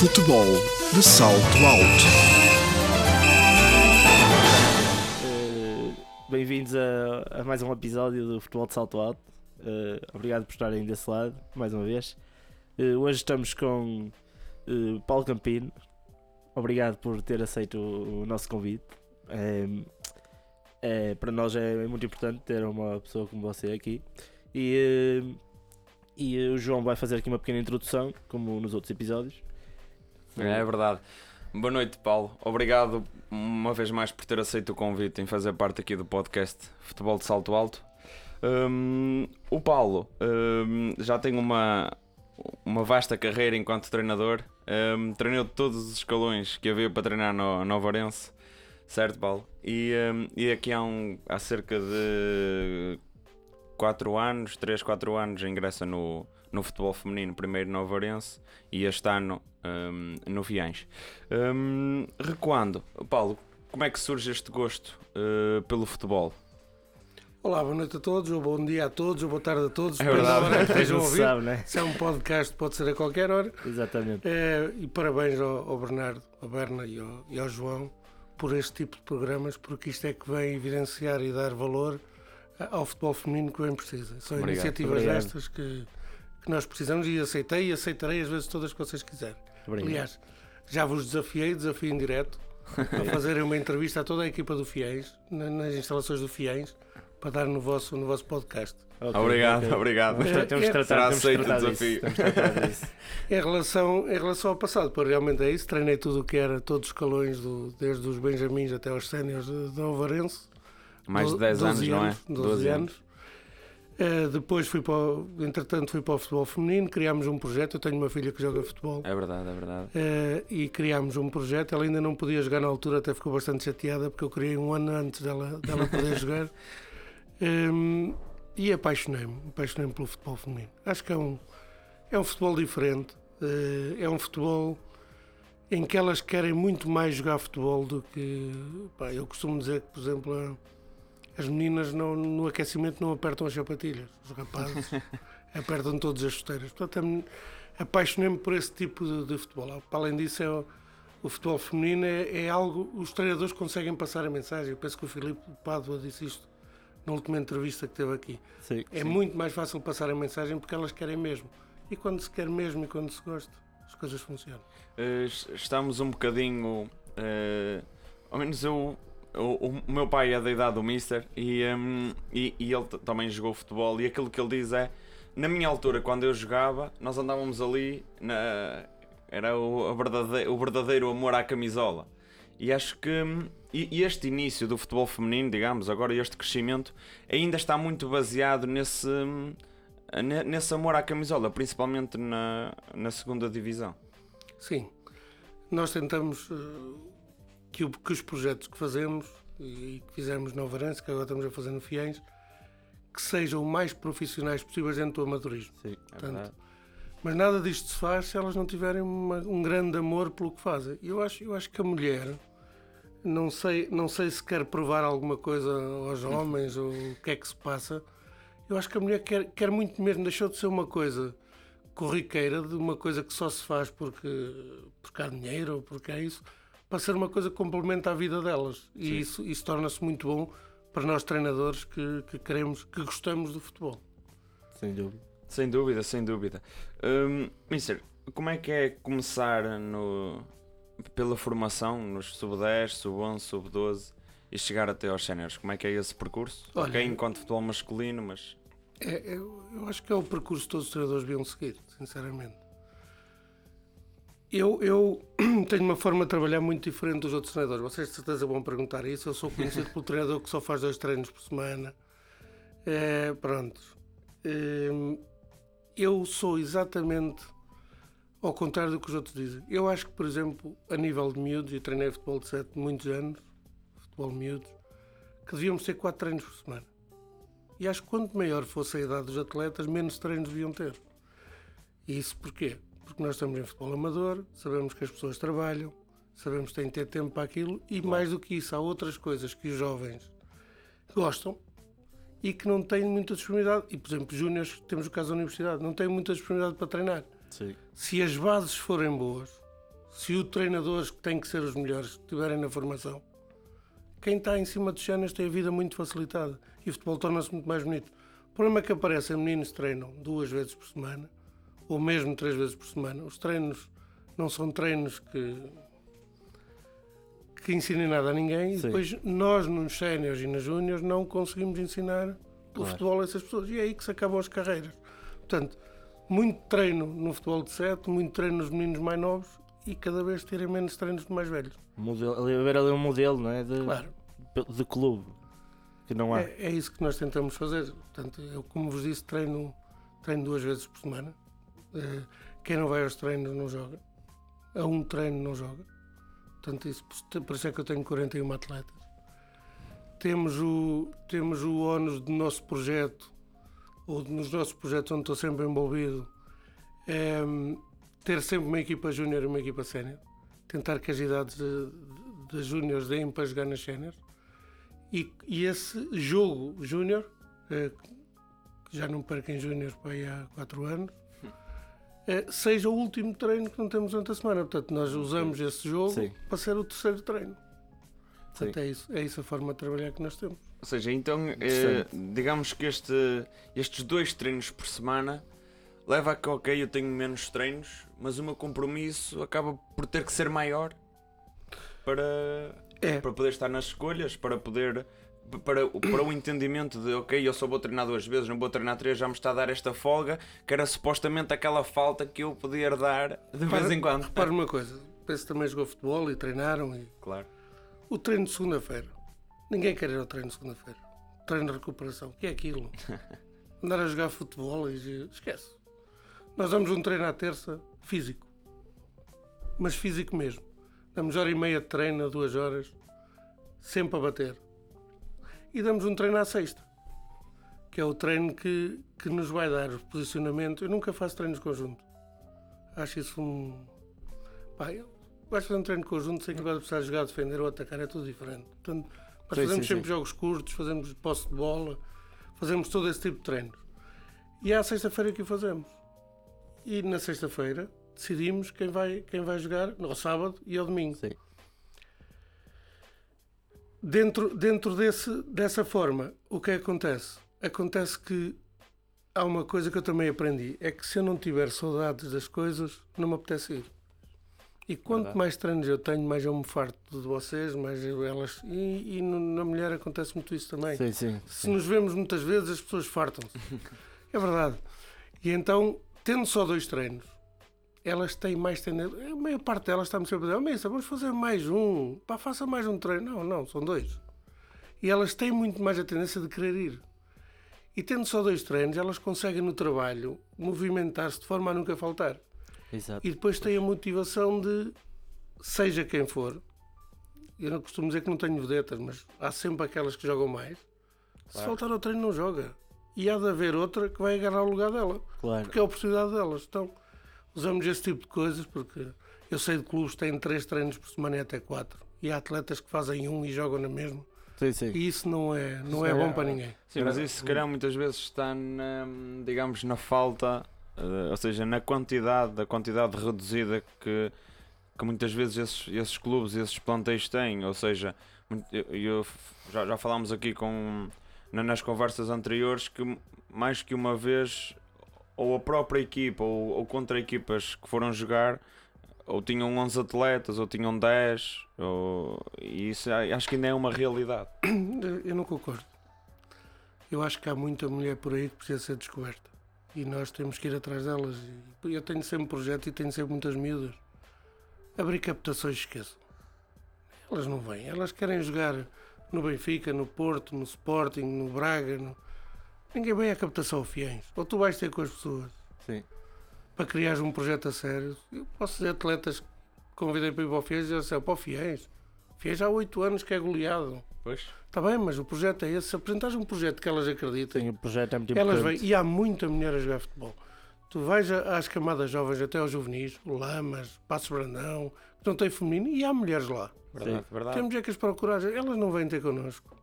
Futebol de salto alto. Uh, Bem-vindos a, a mais um episódio do Futebol de Salto Alto. Uh, obrigado por estarem desse lado, mais uma vez. Uh, hoje estamos com Paulo Campino. Obrigado por ter aceito o, o nosso convite. É, para nós é muito importante ter uma pessoa como você aqui. E, e o João vai fazer aqui uma pequena introdução, como nos outros episódios. É verdade. Boa noite, Paulo. Obrigado uma vez mais por ter aceito o convite em fazer parte aqui do podcast Futebol de Salto Alto. Um, o Paulo um, já tem uma, uma vasta carreira enquanto treinador. Um, treinou todos os escalões que havia para treinar no, no Varense, certo, Paulo? E, um, e aqui há, um, há cerca de 4 anos, 3, 4 anos, ingressa no, no futebol feminino, primeiro no Varense e este ano um, no Fiães. Um, recuando, Paulo, como é que surge este gosto uh, pelo futebol? Olá, boa noite a todos, ou bom dia a todos, ou boa tarde a todos. É verdade. hora que estejam a ouvir. sabe, né? Se é um podcast, pode ser a qualquer hora. Exatamente. É, e parabéns ao, ao Bernardo, ao Berna e ao, e ao João por este tipo de programas, porque isto é que vem evidenciar e dar valor a- ao futebol feminino que bem precisa. São Obrigado. iniciativas Obrigado. destas que, que nós precisamos e aceitei e aceitarei as vezes todas que vocês quiserem. Obrigado. Aliás, já vos desafiei, desafio em direto, a fazerem uma entrevista a toda a equipa do Fiéis, na- nas instalações do Fiéis, para dar no vosso, no vosso podcast. Ok, obrigado, ok. obrigado. Tra- temos de É, tratar, será temos de aceito o tratar disso, desafio. temos de tratar disso. Em relação, em relação ao passado, pois realmente é isso. Treinei tudo o que era, todos os escalões, do, desde os Benjamins até aos séniores de, de Alvarense. Mais de Do- 10 anos, 12 não é? 12, anos. Eh, depois fui para o, entretanto fui para o futebol feminino, criámos um projeto, eu tenho uma filha que joga futebol É verdade, é verdade. eh, e criámos um projeto, ela ainda não podia jogar na altura, até ficou bastante chateada porque eu criei um ano antes dela, dela poder jogar Em, e apaixonei-me, apaixonei-me pelo futebol feminino. Acho que é um, é um futebol diferente, eh, é um futebol em que elas querem muito mais jogar futebol do que. pá, eu costumo dizer que, por exemplo, a- as meninas não- no aquecimento não apertam as sapatilhas, os rapazes apertam todas as chuteiras. Portanto, apaixonei-me por esse tipo de, de futebol. Para além disso, é o, futebol feminino é, é algo. Os treinadores conseguem passar a mensagem. Eu penso que o Filipe Pádua disse isto na última entrevista que teve aqui. Sim. É muito mais fácil passar a mensagem porque elas querem mesmo. E quando se quer mesmo e quando se gosta, as coisas funcionam. Eh, estamos um bocadinho. eh, ao menos eu. O, o meu pai é da idade do Mister e, hum, e, e ele também jogou futebol. E aquilo que ele diz é: na minha altura, quando eu jogava, nós andávamos ali, na, era o, a verdade- o verdadeiro amor à camisola. E acho que hum, e, este início do futebol feminino, digamos, agora este crescimento, ainda está muito baseado nesse, hum, ne- nesse amor à camisola, principalmente na, na segunda divisão. Sim, nós tentamos eh, que, o- que os projetos que fazemos e que fizemos no Varense, que agora estamos a fazer no Fiéis, que sejam o mais profissionais possíveis dentro do amadorismo. Sim. É Portanto. Mas nada disto se faz se elas não tiverem uma- um grande amor pelo que fazem. Eu acho, eu acho que a mulher, não sei, não sei se quer provar alguma coisa aos homens ou o que é que se passa, eu acho que a mulher quer, quer muito mesmo, deixou de ser uma coisa corriqueira, de uma coisa que só se faz porque, porque há dinheiro ou porque é isso, para ser uma coisa que complementa a vida delas. E Sim. isso, isso torna-se muito bom para nós treinadores que, que queremos, que gostamos do futebol. Sem dúvida. Sem dúvida, sem dúvida. Hum, Mister, como é que é começar no, pela formação nos sub-10, sub-11, sub-12 e chegar até aos séniores? Como é que é esse percurso? Olha, ok, enquanto futebol masculino, mas É, eu, eu acho que é o percurso que todos os treinadores deviam seguir, sinceramente. Eu, eu tenho uma forma de trabalhar muito diferente dos outros treinadores. Vocês de certeza vão perguntar isso. Eu sou conhecido pelo treinador que só faz dois treinos por semana. É, pronto. É, eu sou exatamente ao contrário do que os outros dizem. Eu acho que, por exemplo, a nível de miúdos, e treinei futebol de 7 muitos anos, futebol miúdos, que devíamos ter quatro treinos por semana. E acho que quanto maior fosse a idade dos atletas, menos treinos deviam ter. E isso porquê? Porque nós estamos em futebol amador, sabemos que as pessoas trabalham, sabemos que têm que ter tempo para aquilo e mais do que isso, há outras coisas que os jovens gostam e que não têm muita disponibilidade. E, por exemplo, júniores, temos o caso da universidade, não têm muita disponibilidade para treinar. Sim. Se as bases forem boas, Se os treinadores que têm que ser os melhores estiverem na formação, quem está em cima dos cenas tem a vida muito facilitada e o futebol torna-se muito mais bonito. O problema é que aparecem meninos que treinam duas vezes por semana ou mesmo três vezes por semana. Os treinos não são treinos que que ensinem nada a ninguém Sim. e depois nós nos séniores e nas júniores não conseguimos ensinar o Claro. futebol a essas pessoas e é aí que se acabam as carreiras. Portanto, muito treino no futebol de sete, muito treino nos meninos mais novos e cada vez terem menos treinos de mais velhos. Modelo, haver ali um modelo não é? de, Claro, de clube que não há. é, é isso que nós tentamos fazer. Portanto, eu, como vos disse, treino, treino duas vezes por semana. Eh, Quem não vai aos treinos não joga. A um treino não joga. Portanto, isso, por isso é que eu tenho 41 atletas. Temos o, temos o ónus do nosso projeto, ou nos nossos projetos onde estou sempre envolvido, é, ter sempre uma equipa júnior e uma equipa sénior. Tentar que as idades de- de- das júniores deem para jogar nas séniores. E, e esse jogo júnior, que já não perco em júnior para aí há 4 anos, seja o último treino que não temos durante a semana. Portanto, nós usamos esse jogo Sim. para ser o terceiro treino. Sim. Portanto, é isso, é isso a forma de trabalhar que nós temos. Ou seja, então, Interessante. digamos que este, estes dois treinos por semana leva a que, ok, eu tenho menos treinos, mas o meu compromisso acaba por ter que ser maior para, É, para poder estar nas escolhas, para poder. Para, para o entendimento de ok, eu só vou treinar duas vezes, não vou treinar três, já me está a dar esta folga, que era supostamente aquela falta que eu podia dar de vez em quando. Repara uma coisa, penso que também jogou futebol e treinaram. E... Claro. O treino de segunda-feira. Ninguém quer ir ao treino de segunda-feira. Treino de recuperação. O que é aquilo? Andar a jogar futebol e esquece. Nós damos um treino à terça físico. Mas físico mesmo. Damos hora e meia de treino, duas horas, sempre a bater. E damos um treino à sexta, que é o treino que, que nos vai dar o posicionamento. Eu nunca faço treinos conjunto. Acho isso um. Pá, eu fazer um treino conjunto, sei que vai precisar jogar, defender ou atacar, é tudo diferente. Portanto, nós Sim, fazemos sim, sempre sim. jogos curtos, fazemos posse de bola, fazemos todo esse tipo de treinos. E é à sexta-feira que o fazemos. E na sexta-feira decidimos quem vai, quem vai jogar ao sábado e ao domingo. Sim. Dentro, dentro desse, dessa forma, o que acontece? Acontece que há uma coisa que eu também aprendi: é que se eu não tiver saudades das coisas, não me apetece ir. E quanto Verdade. mais treinos eu tenho, mais eu me farto de vocês, mais elas. E, e na mulher acontece muito isso também. Sim, sim. Se nos vemos muitas vezes, as pessoas fartam-se. é verdade. E então, tendo só dois treinos, elas têm mais tendência. A maior parte delas está-me sempre a dizer: oh, Missa, vamos fazer mais um. Pá, faça mais um treino. Não, não, são dois. E elas têm muito mais a tendência de querer ir. E tendo só dois treinos, elas conseguem no trabalho movimentar-se de forma a nunca faltar. Exato. E depois têm a motivação de, seja quem for, eu não costumo dizer que não tenho vedetas, mas há sempre aquelas que jogam mais. Se Claro. faltar ao treino, não joga. E há de haver outra que vai agarrar o lugar dela, Claro. porque é a oportunidade delas. Então, usamos esse tipo de coisas, porque eu sei de clubes que têm três treinos por semana e até quatro. E há atletas que fazem um e jogam na mesma. Sim, sim. E isso não é, não é é- bom para ninguém. Sim, mas isso se calhar muitas vezes está na, digamos, na falta, eh, ou seja, na quantidade, da quantidade reduzida que, que muitas vezes esses, esses clubes, esses plantéis têm. Ou seja, eu, eu- já, já falámos aqui com, na- nas conversas anteriores que mais que uma vez ou a própria equipa ou, ou contra equipas que foram jogar ou tinham 11 atletas ou tinham 10 ou, e isso a- acho que ainda é uma realidade. Eu não concordo. Eu acho que há muita mulher por aí que precisa ser descoberta. E nós temos que ir atrás delas. Eu tenho sempre projeto e tenho sempre muitas miúdas. Abrir captações, esqueçam. Elas não vêm. Elas querem jogar no Benfica, no Porto, no Sporting, no Braga. no- Ninguém vem à captação ao Fiéis. Ou tu vais ter com as pessoas Sim. para criares um projeto a sério. Eu posso dizer atletas que convidei para ir para o Fiéis e disseram assim, para o Fiéis. Fiéis há oito anos que é goleado. Pois. Está bem, mas o projeto é esse. Se apresentares um projeto que elas acreditem, Sim, o projeto é muito elas importante. vêm. E há muita mulher a jogar futebol. Tu vais a- às camadas jovens, até aos juvenis, Lamas, Passos Brandão, que não tem feminino, e há mulheres lá. Verdade, verdade. Temos é que as procurar. Elas não vêm ter connosco.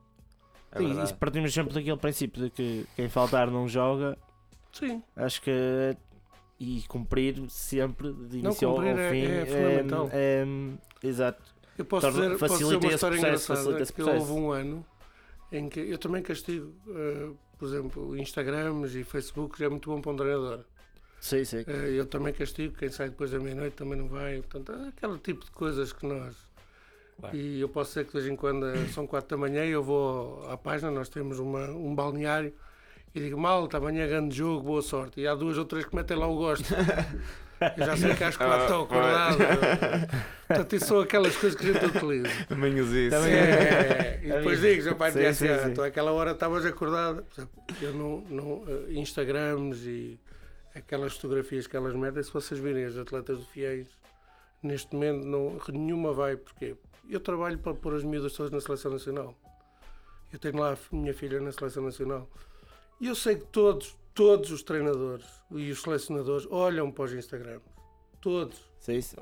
É Sim, isso partimos sempre daquele princípio de que quem faltar não joga. Sim. Acho que e cumprir sempre de início ao é- fim. é fundamental. é, exato. Eu posso Torna- dizer, posso dizer uma esse história processo, engraçada, que houve um ano em que eu também castigo, eh, por exemplo, Instagrams e Facebook, é muito bom para um treinador. Sim, sim. Eh, eu também castigo, quem sai depois da meia-noite também não vai. Portanto, é aquele tipo de coisas que nós. Claro. E eu posso dizer que de vez em quando eh, são quatro da manhã e eu vou à página, nós temos uma, um balneário e digo, malta, amanhã é grande jogo, boa sorte. E há duas ou três que metem lá o gosto. Eu já sei que às quatro estão acordados. Portanto, isso são aquelas coisas que a gente utiliza. Tamanhos isso. Também- É, e depois digo, já pai, Sim, sim, assim, sim. então àquela hora estavas acordado. Eu não, não eh, Instagrams e aquelas fotografias que elas metem, se vocês virem as atletas do Fiéis, neste momento não, nenhuma vai, porque eu trabalho para pôr as miúdas todas na seleção nacional. Eu tenho lá a minha filha na seleção nacional. E eu sei que todos, todos os treinadores e os selecionadores olham para os Instagrams. Todos. sim, sim.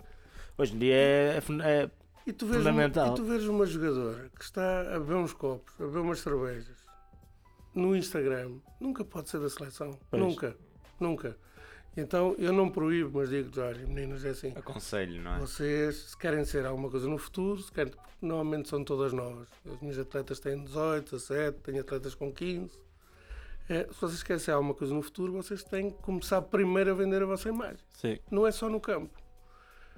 Hoje em dia é, é- E tu, vês uma, Fundamental. e tu vês uma jogadora que está a beber uns copos, a beber umas cervejas no Instagram, nunca pode ser da seleção. Pois. Nunca. Nunca. Então eu não proíbo, mas digo-lhes, olha, meninas, é assim. Aconselho, não é? Vocês, se querem ser alguma coisa no futuro, se querem, normalmente são todas novas. As minhas atletas têm 18, 17, tenho atletas com 15. É, se vocês querem ser alguma coisa no futuro, vocês têm que começar primeiro a vender a vossa imagem. sim. Não é só no campo.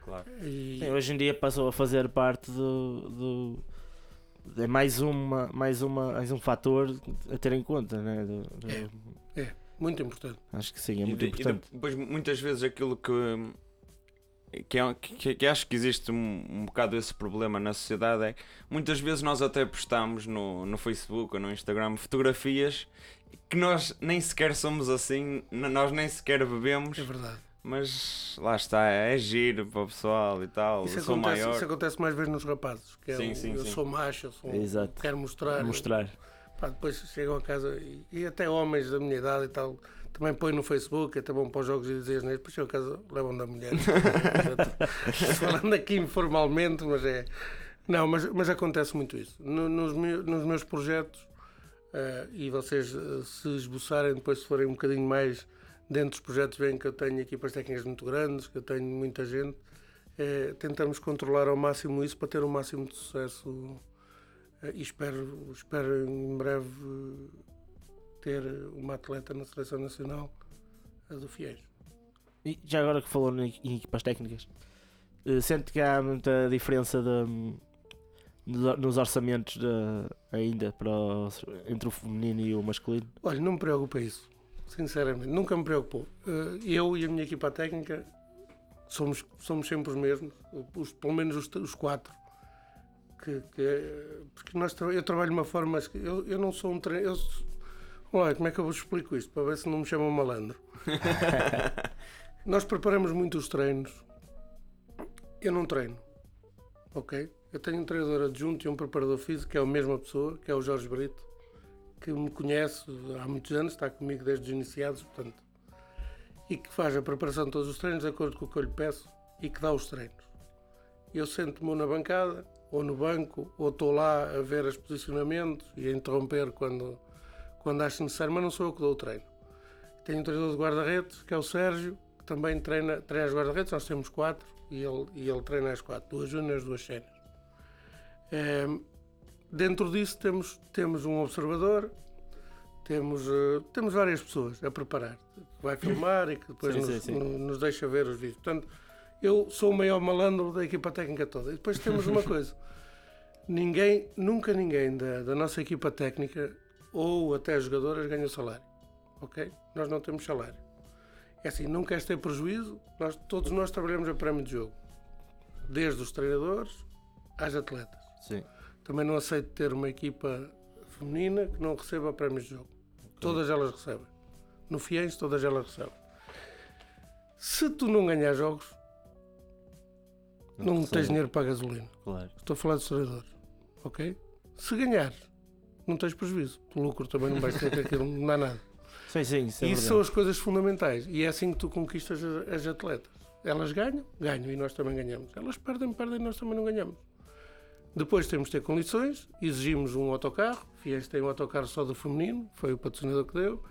Claro. E, Sim, hoje em dia passou a fazer parte do. do é mais, uma, mais, uma, mais um fator a ter em conta, né? Do- do- É. muito importante. Acho que sim, é E muito e importante. depois, muitas vezes, aquilo que. Que, é- que- que acho que existe um, um bocado esse problema na sociedade é que muitas vezes nós até postamos no, no Facebook ou no Instagram fotografias que nós nem sequer somos assim, nós nem sequer bebemos, É verdade. mas lá está, é giro para o pessoal e tal. Isso acontece, maior. isso acontece mais vezes nos rapazes. Que é Sim, o- sim, eu sim. sou macho, eu sou, Exato. quero mostrar. Mostrar. Pá, depois chegam a casa e, e até homens da minha idade e tal também põem no Facebook, até vão para os jogos e dizem asneiras, depois chegam a casa levam da mulher. Falando aqui informalmente, mas é. Não, mas, mas acontece muito isso. No- nos, meu- nos meus projetos, eh, e vocês eh, se esboçarem, depois se forem um bocadinho mais dentro dos projetos, veem que eu tenho equipas técnicas muito grandes, que eu tenho muita gente. Eh, tentamos controlar ao máximo isso para ter o máximo de sucesso e espero, espero em breve ter uma atleta na seleção nacional a do Fiéis. E já agora que falou em equipas técnicas, eh, sente que há muita diferença de- nos- nos orçamentos de- ainda para entre o feminino e o masculino? Olha, não me preocupa isso, sinceramente, nunca me preocupou. Eh, Eu e a minha equipa técnica somos, somos sempre os mesmos, os- pelo menos os, os quatro. Que, que é- porque nós, eu trabalho de uma forma. Eu, eu não sou um treinador. Olha, como é que eu vos explico isto? Para ver se não me chamam malandro. Nós preparamos muito os treinos. Eu não treino. Ok? Eu tenho um treinador adjunto e um preparador físico, que é a mesma pessoa, que é o Jorge Brito, que me conhece há muitos anos, está comigo desde os iniciados, portanto, e que faz a preparação de todos os treinos de acordo com o que eu lhe peço e que dá os treinos. Eu sento-me na bancada, ou no banco, ou estou lá a ver os posicionamentos e a interromper quando, quando acho necessário, mas não sou eu que dou o treino. Tenho um treinador de guarda-redes, que é o Sérgio, que também treina, treina as guarda-redes, nós temos quatro, e ele, e ele treina as quatro, duas júniores, duas séniores. Ehm, dentro disso temos, temos um observador, temos, eh, temos várias pessoas a preparar, que vai filmar e que depois Sim, nos, sim, sim. no- nos deixa ver os vídeos. Portanto, eu sou o maior malandro da equipa técnica toda. E depois temos uma coisa: ninguém, nunca ninguém da, da nossa equipa técnica ou até as jogadoras ganha salário. Ok? Nós não temos salário. É assim, não queres ter prejuízo, nós, todos nós trabalhamos a prémio de jogo. Desde os treinadores às atletas. Sim. Também não aceito ter uma equipa feminina que não receba prémios de jogo. Todas elas recebem. No Fiéis, todas elas recebem. Se tu não ganhar jogos, não, tens dinheiro para a gasolina. Claro. Estou a falar dos treinadores. Ok? Se ganhares, não tens prejuízo. O lucro também não vais ter, aquilo não dá nada. Sim, sim, isso é E verdade. são as coisas fundamentais. E é assim que tu conquistas as, as atletas. Elas ganham, ganham e nós também ganhamos. Elas perdem, perdem e nós também não ganhamos. Depois temos de ter condições, exigimos um autocarro. Fiéis tem um autocarro só do feminino, foi o patrocinador que deu.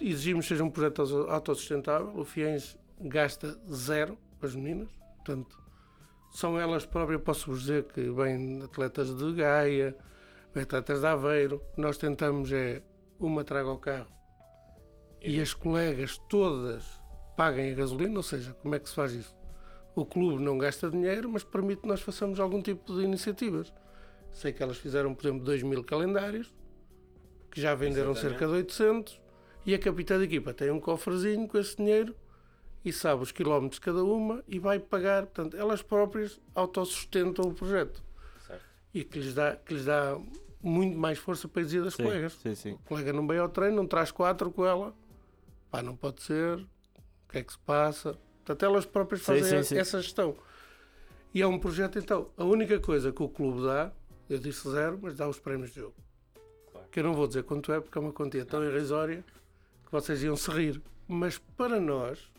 exigimos que seja um projeto auto- autossustentável. O FIENS gasta zero com as meninas, portanto, são elas próprias. Posso-vos dizer que vêm atletas de Gaia, vêm atletas de Aveiro. Nós tentamos é uma traga ao carro e as colegas todas paguem a gasolina, ou seja, como é que se faz isso? O clube não gasta dinheiro, mas permite que nós façamos algum tipo de iniciativas. Sei que elas fizeram, por exemplo, 2 mil calendários, que já venderam Exatamente. cerca de 800, e a capitã de equipa tem um cofrezinho com esse dinheiro e sabe os quilómetros cada uma e vai pagar. Portanto, elas próprias autossustentam o projeto Certo. e que lhes dá, que lhes dá muito mais força para exigir das Sim, colegas. sim, sim. O colega não veio ao treino, não traz quatro com ela. Pá, não pode ser. O que é que se passa? Portanto, elas próprias fazem sim. essa gestão. E é um projeto, então, a única coisa que o clube dá, eu disse zero, mas dá os prémios de jogo. Claro. Que eu não vou dizer quanto é, porque é uma quantia tão irrisória que vocês iam se rir. Mas para nós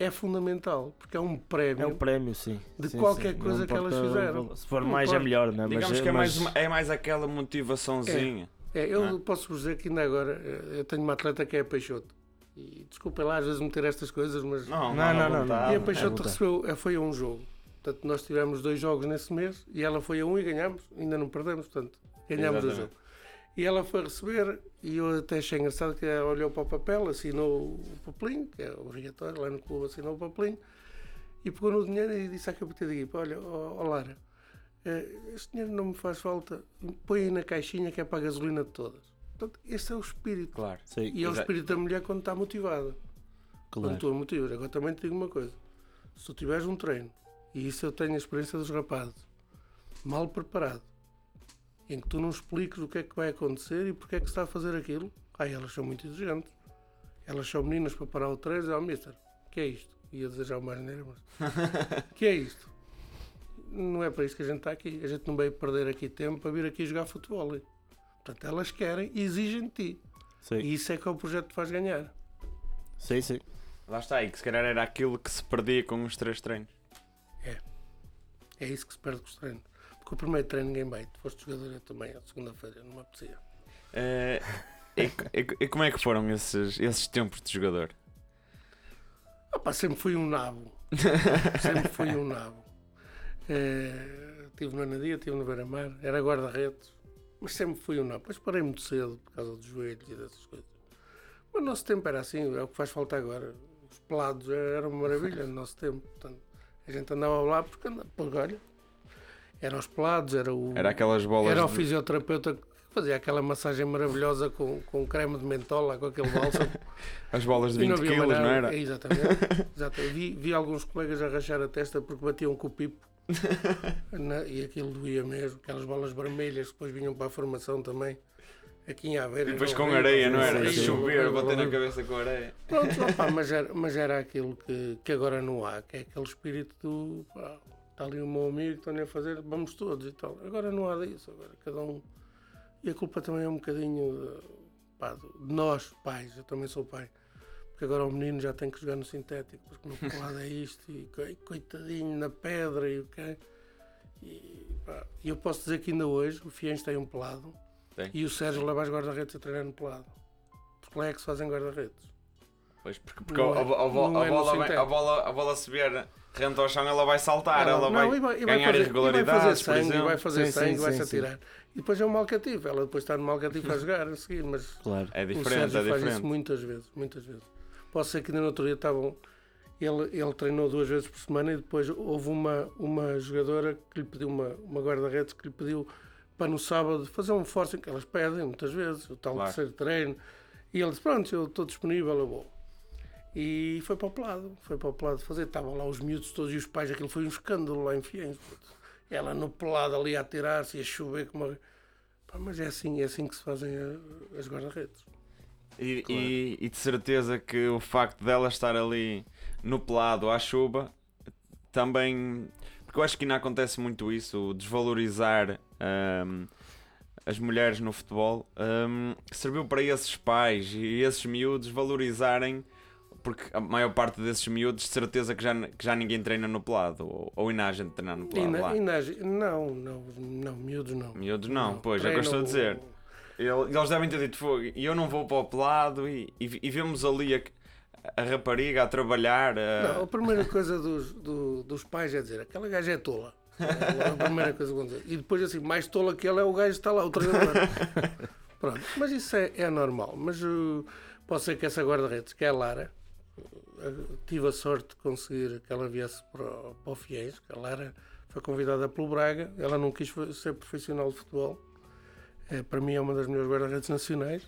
é fundamental, porque é um prémio. É um prémio, sim. De Sim, qualquer sim. coisa Não que elas fizeram. Se for Não mais é importa. melhor, não é? Digamos mas, que é mais, mas- uma- é mais aquela motivaçãozinha. É, eu Não é? posso vos dizer que ainda agora eh, eu tenho uma atleta que é a Peixoto. E desculpem lá às vezes meter estas coisas, mas Não, Não, não, não, não. e a é Peixoto recebeu, eh, foi a um jogo. Portanto, nós tivemos dois jogos nesse mês e ela foi a um e ganhámos, ainda não perdemos, portanto, ganhámos o jogo. E ela foi receber e eu até achei engraçado que ela olhou para o papel, assinou o papelinho, que é obrigatório, lá no clube assinou o papelinho, e pegou no dinheiro e disse à capitã da equipa, olha, ó, ó Lara, eh, este dinheiro não me faz falta, põe aí na caixinha que é para a gasolina de todas. Portanto, este é o espírito. Claro. Sim, E é o espírito da mulher quando está motivada. Quando claro. tu a motivas. Agora também te digo uma coisa: se tu tiveres um treino, e isso eu tenho a experiência dos rapazes, mal preparado, em que tu não expliques o que é que vai acontecer e porque é que se está a fazer aquilo, aí elas são muito exigentes. Elas são meninas para parar o treino e dizem, oh mister, que é isto? Ia desejar o mais neiro, mas. que é isto? Não é para isso que a gente está aqui. A gente não veio perder aqui tempo para vir aqui jogar futebol. Portanto, elas querem e exigem de ti. Sim, E isso é que é o projeto que te faz ganhar. sim, sim. Lá está aí, que se calhar era aquilo que se perdia com os três treinos. É isso que se perde com os treinos. Porque o primeiro treino ninguém. Tu foste jogador eu também, a segunda-feira, não me apetecia. Eh, e, e- como é que foram esses, esses tempos de jogador? Ah, pá, sempre fui um nabo. sempre fui um nabo. Eh, Estive no Anadia, estive no Beira-Mar, era guarda-redes, mas sempre fui um nabo. Depois parei muito cedo por causa dos joelhos e dessas coisas. Mas o nosso tempo era assim, é o que faz falta agora. Os pelados eram uma maravilha no nosso tempo. Portanto, a gente andava lá porque andava, porque, olha, eram os pelados, era o. Era aquelas bolas. Era o de- fisioterapeuta que fazia aquela massagem maravilhosa com, com creme de mentola, com aquele bálsamo. As bolas de E 20 havia quilos, não era? Exatamente. exatamente. Vi, vi alguns colegas a rachar a testa porque batiam com o pipo. Na- e aquilo doía mesmo. Aquelas bolas vermelhas que depois vinham para a formação também. Aqui em Aveiro. E depois com areia, não era? Sim, chover, bater na cabeça com areia. Pronto, opá, mas, era, mas era aquilo que, que agora não há, que é aquele espírito do pá, está ali o meu amigo, estão a fazer, vamos todos e tal. Agora não há disso, agora cada um. E a culpa também é um bocadinho de, pá, de nós, pais, eu também sou pai. Porque agora o menino já tem que jogar no sintético, porque no pelado é isto, e coi- coitadinho na pedra e o que E pá, eu posso dizer que ainda hoje o Fiens tem um pelado Tem. e o Sérgio leva as guarda-redes a treinar no pelado. Os colegas fazem guarda-redes. Pois, porque, porque Não a, é- a a não a é bola, vem- a, bola, a bola se vier rente ao chão, ela vai saltar, Ela- ela não, vai, e vai, ganhar fazer, e vai irregularidades, fazer por sangue, exemplo. vai fazer Sim, sangue, vai-se sim, atirar. E depois é um mal cativo. Ela depois está no mal cativo a jogar a seguir, mas Claro. É o diferente, Sérgio é faz diferente. isso muitas vezes, muitas vezes. Posso ser que ainda no outro dia estavam. Ele, ele treinou duas vezes por semana e depois houve uma, uma jogadora que lhe pediu, uma, uma guarda-redes que lhe pediu para no sábado fazer um forcing que elas pedem muitas vezes, o tal Claro. terceiro treino. E ele disse: Pronto, eu estou disponível, eu vou. E foi para o pelado, foi para o pelado fazer. Estavam lá os miúdos todos e os pais, aquilo foi um escândalo lá em Fiens. Ela no pelado ali a atirar-se e a chover como. uma- Pá, mas é assim, é assim que se fazem a- as guarda-redes. E, Claro. e- e de certeza que o facto dela estar ali no pelado à chuva também. Porque eu acho que ainda acontece muito isso, o desvalorizar ahm, as mulheres no futebol. ahm, serviu para esses pais e esses miúdos valorizarem. Porque a maior parte desses miúdos, de certeza que já, que já ninguém treina no pelado, ou, ou ainda há gente treinar no pelado na, lá. e na- não, não, não, miúdos não. Miúdos não, pois, é o que eu estou a dizer. Ele- Eles devem ter dito fogo. E eu não vou para o pelado e, e, e vemos ali a, a rapariga a trabalhar. a- Não, a primeira coisa dos, do- dos pais é dizer aquela gaja é tola. É a primeira coisa que vão dizer. E depois, assim, mais tola que ela é o gajo que está lá, o treinador. Pronto, mas isso é, é normal. Mas uh, pode ser que essa guarda-redes, que é a Lara, tive a sorte de conseguir que ela viesse para, o- para o Fiéis, que a Lara foi convidada pelo Braga, ela não quis ser profissional de futebol. Eh, para mim é uma das melhores guarda-redes nacionais.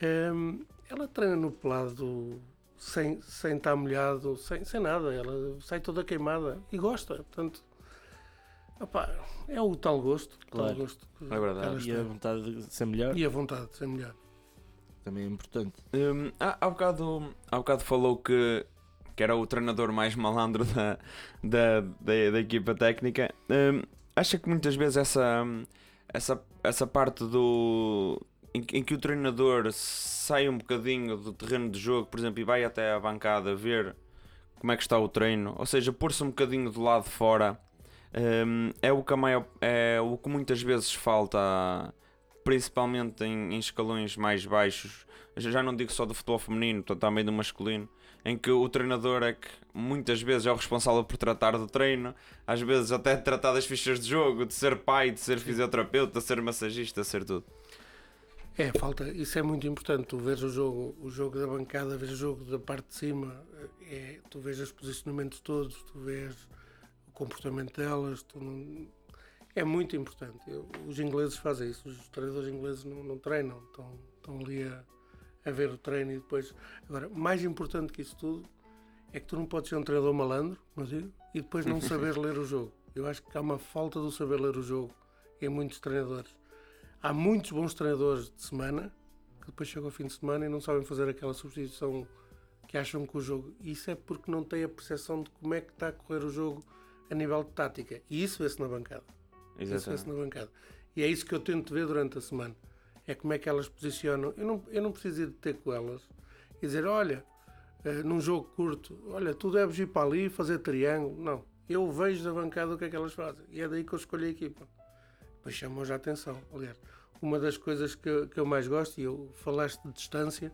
Ehm, ela treina no pelado sem, sem estar molhado, sem, sem nada. Ela sai toda queimada e gosta. Portanto, opá, é o tal gosto. Claro. Tal gosto que É verdade. E a vontade de ser melhor E a vontade de ser melhor. Também é importante. Hum, há, há, bocado, há bocado falou que, que era o treinador mais malandro da, da, da, da equipa técnica. Hum, acha que muitas vezes essa, essa, essa parte do. Em, em que o treinador sai um bocadinho do terreno de jogo, por exemplo, e vai até à bancada ver como é que está o treino, ou seja, pôr-se um bocadinho do lado de fora, hum, é, o que a maior, é o que muitas vezes falta, principalmente em, em escalões mais baixos. Já não digo só do futebol feminino, portanto, também do masculino, em que o treinador é que muitas vezes é o responsável por tratar do treino, às vezes até de tratar das fichas de jogo, de ser pai, de ser fisioterapeuta, de ser massagista, de ser tudo. É, falta, isso é muito importante. Tu vês o jogo, o jogo da bancada, vês o jogo da parte de cima, é, tu vês os posicionamentos todos, tu vês o comportamento delas, tu não- é muito importante. Eu- os ingleses fazem isso, os treinadores ingleses não, não treinam, estão, estão ali a, a ver o treino e depois. Agora, mais importante que isso tudo é que tu não podes ser um treinador malandro, mas eu, e depois não saber ler o jogo. Eu acho que há uma falta do saber ler o jogo em muitos treinadores. Há muitos bons treinadores de semana que depois chegam ao fim de semana e não sabem fazer aquela substituição que acham que o jogo. Isso é porque não têm a percepção de como é que está a correr o jogo a nível de tática. E isso vê-se na bancada. Exatamente. na bancada. E é isso que eu tento ver durante a semana. É como é que elas posicionam. Eu não, eu não preciso ir ter com elas e dizer: olha, eh, num jogo curto, olha, tu deves ir para ali e fazer triângulo. Não. Eu vejo da bancada o que é que elas fazem. E é daí que eu escolho a equipa. Depois chamam já a atenção. Aliás, uma das coisas que, que eu mais gosto, e eu falaste de distância,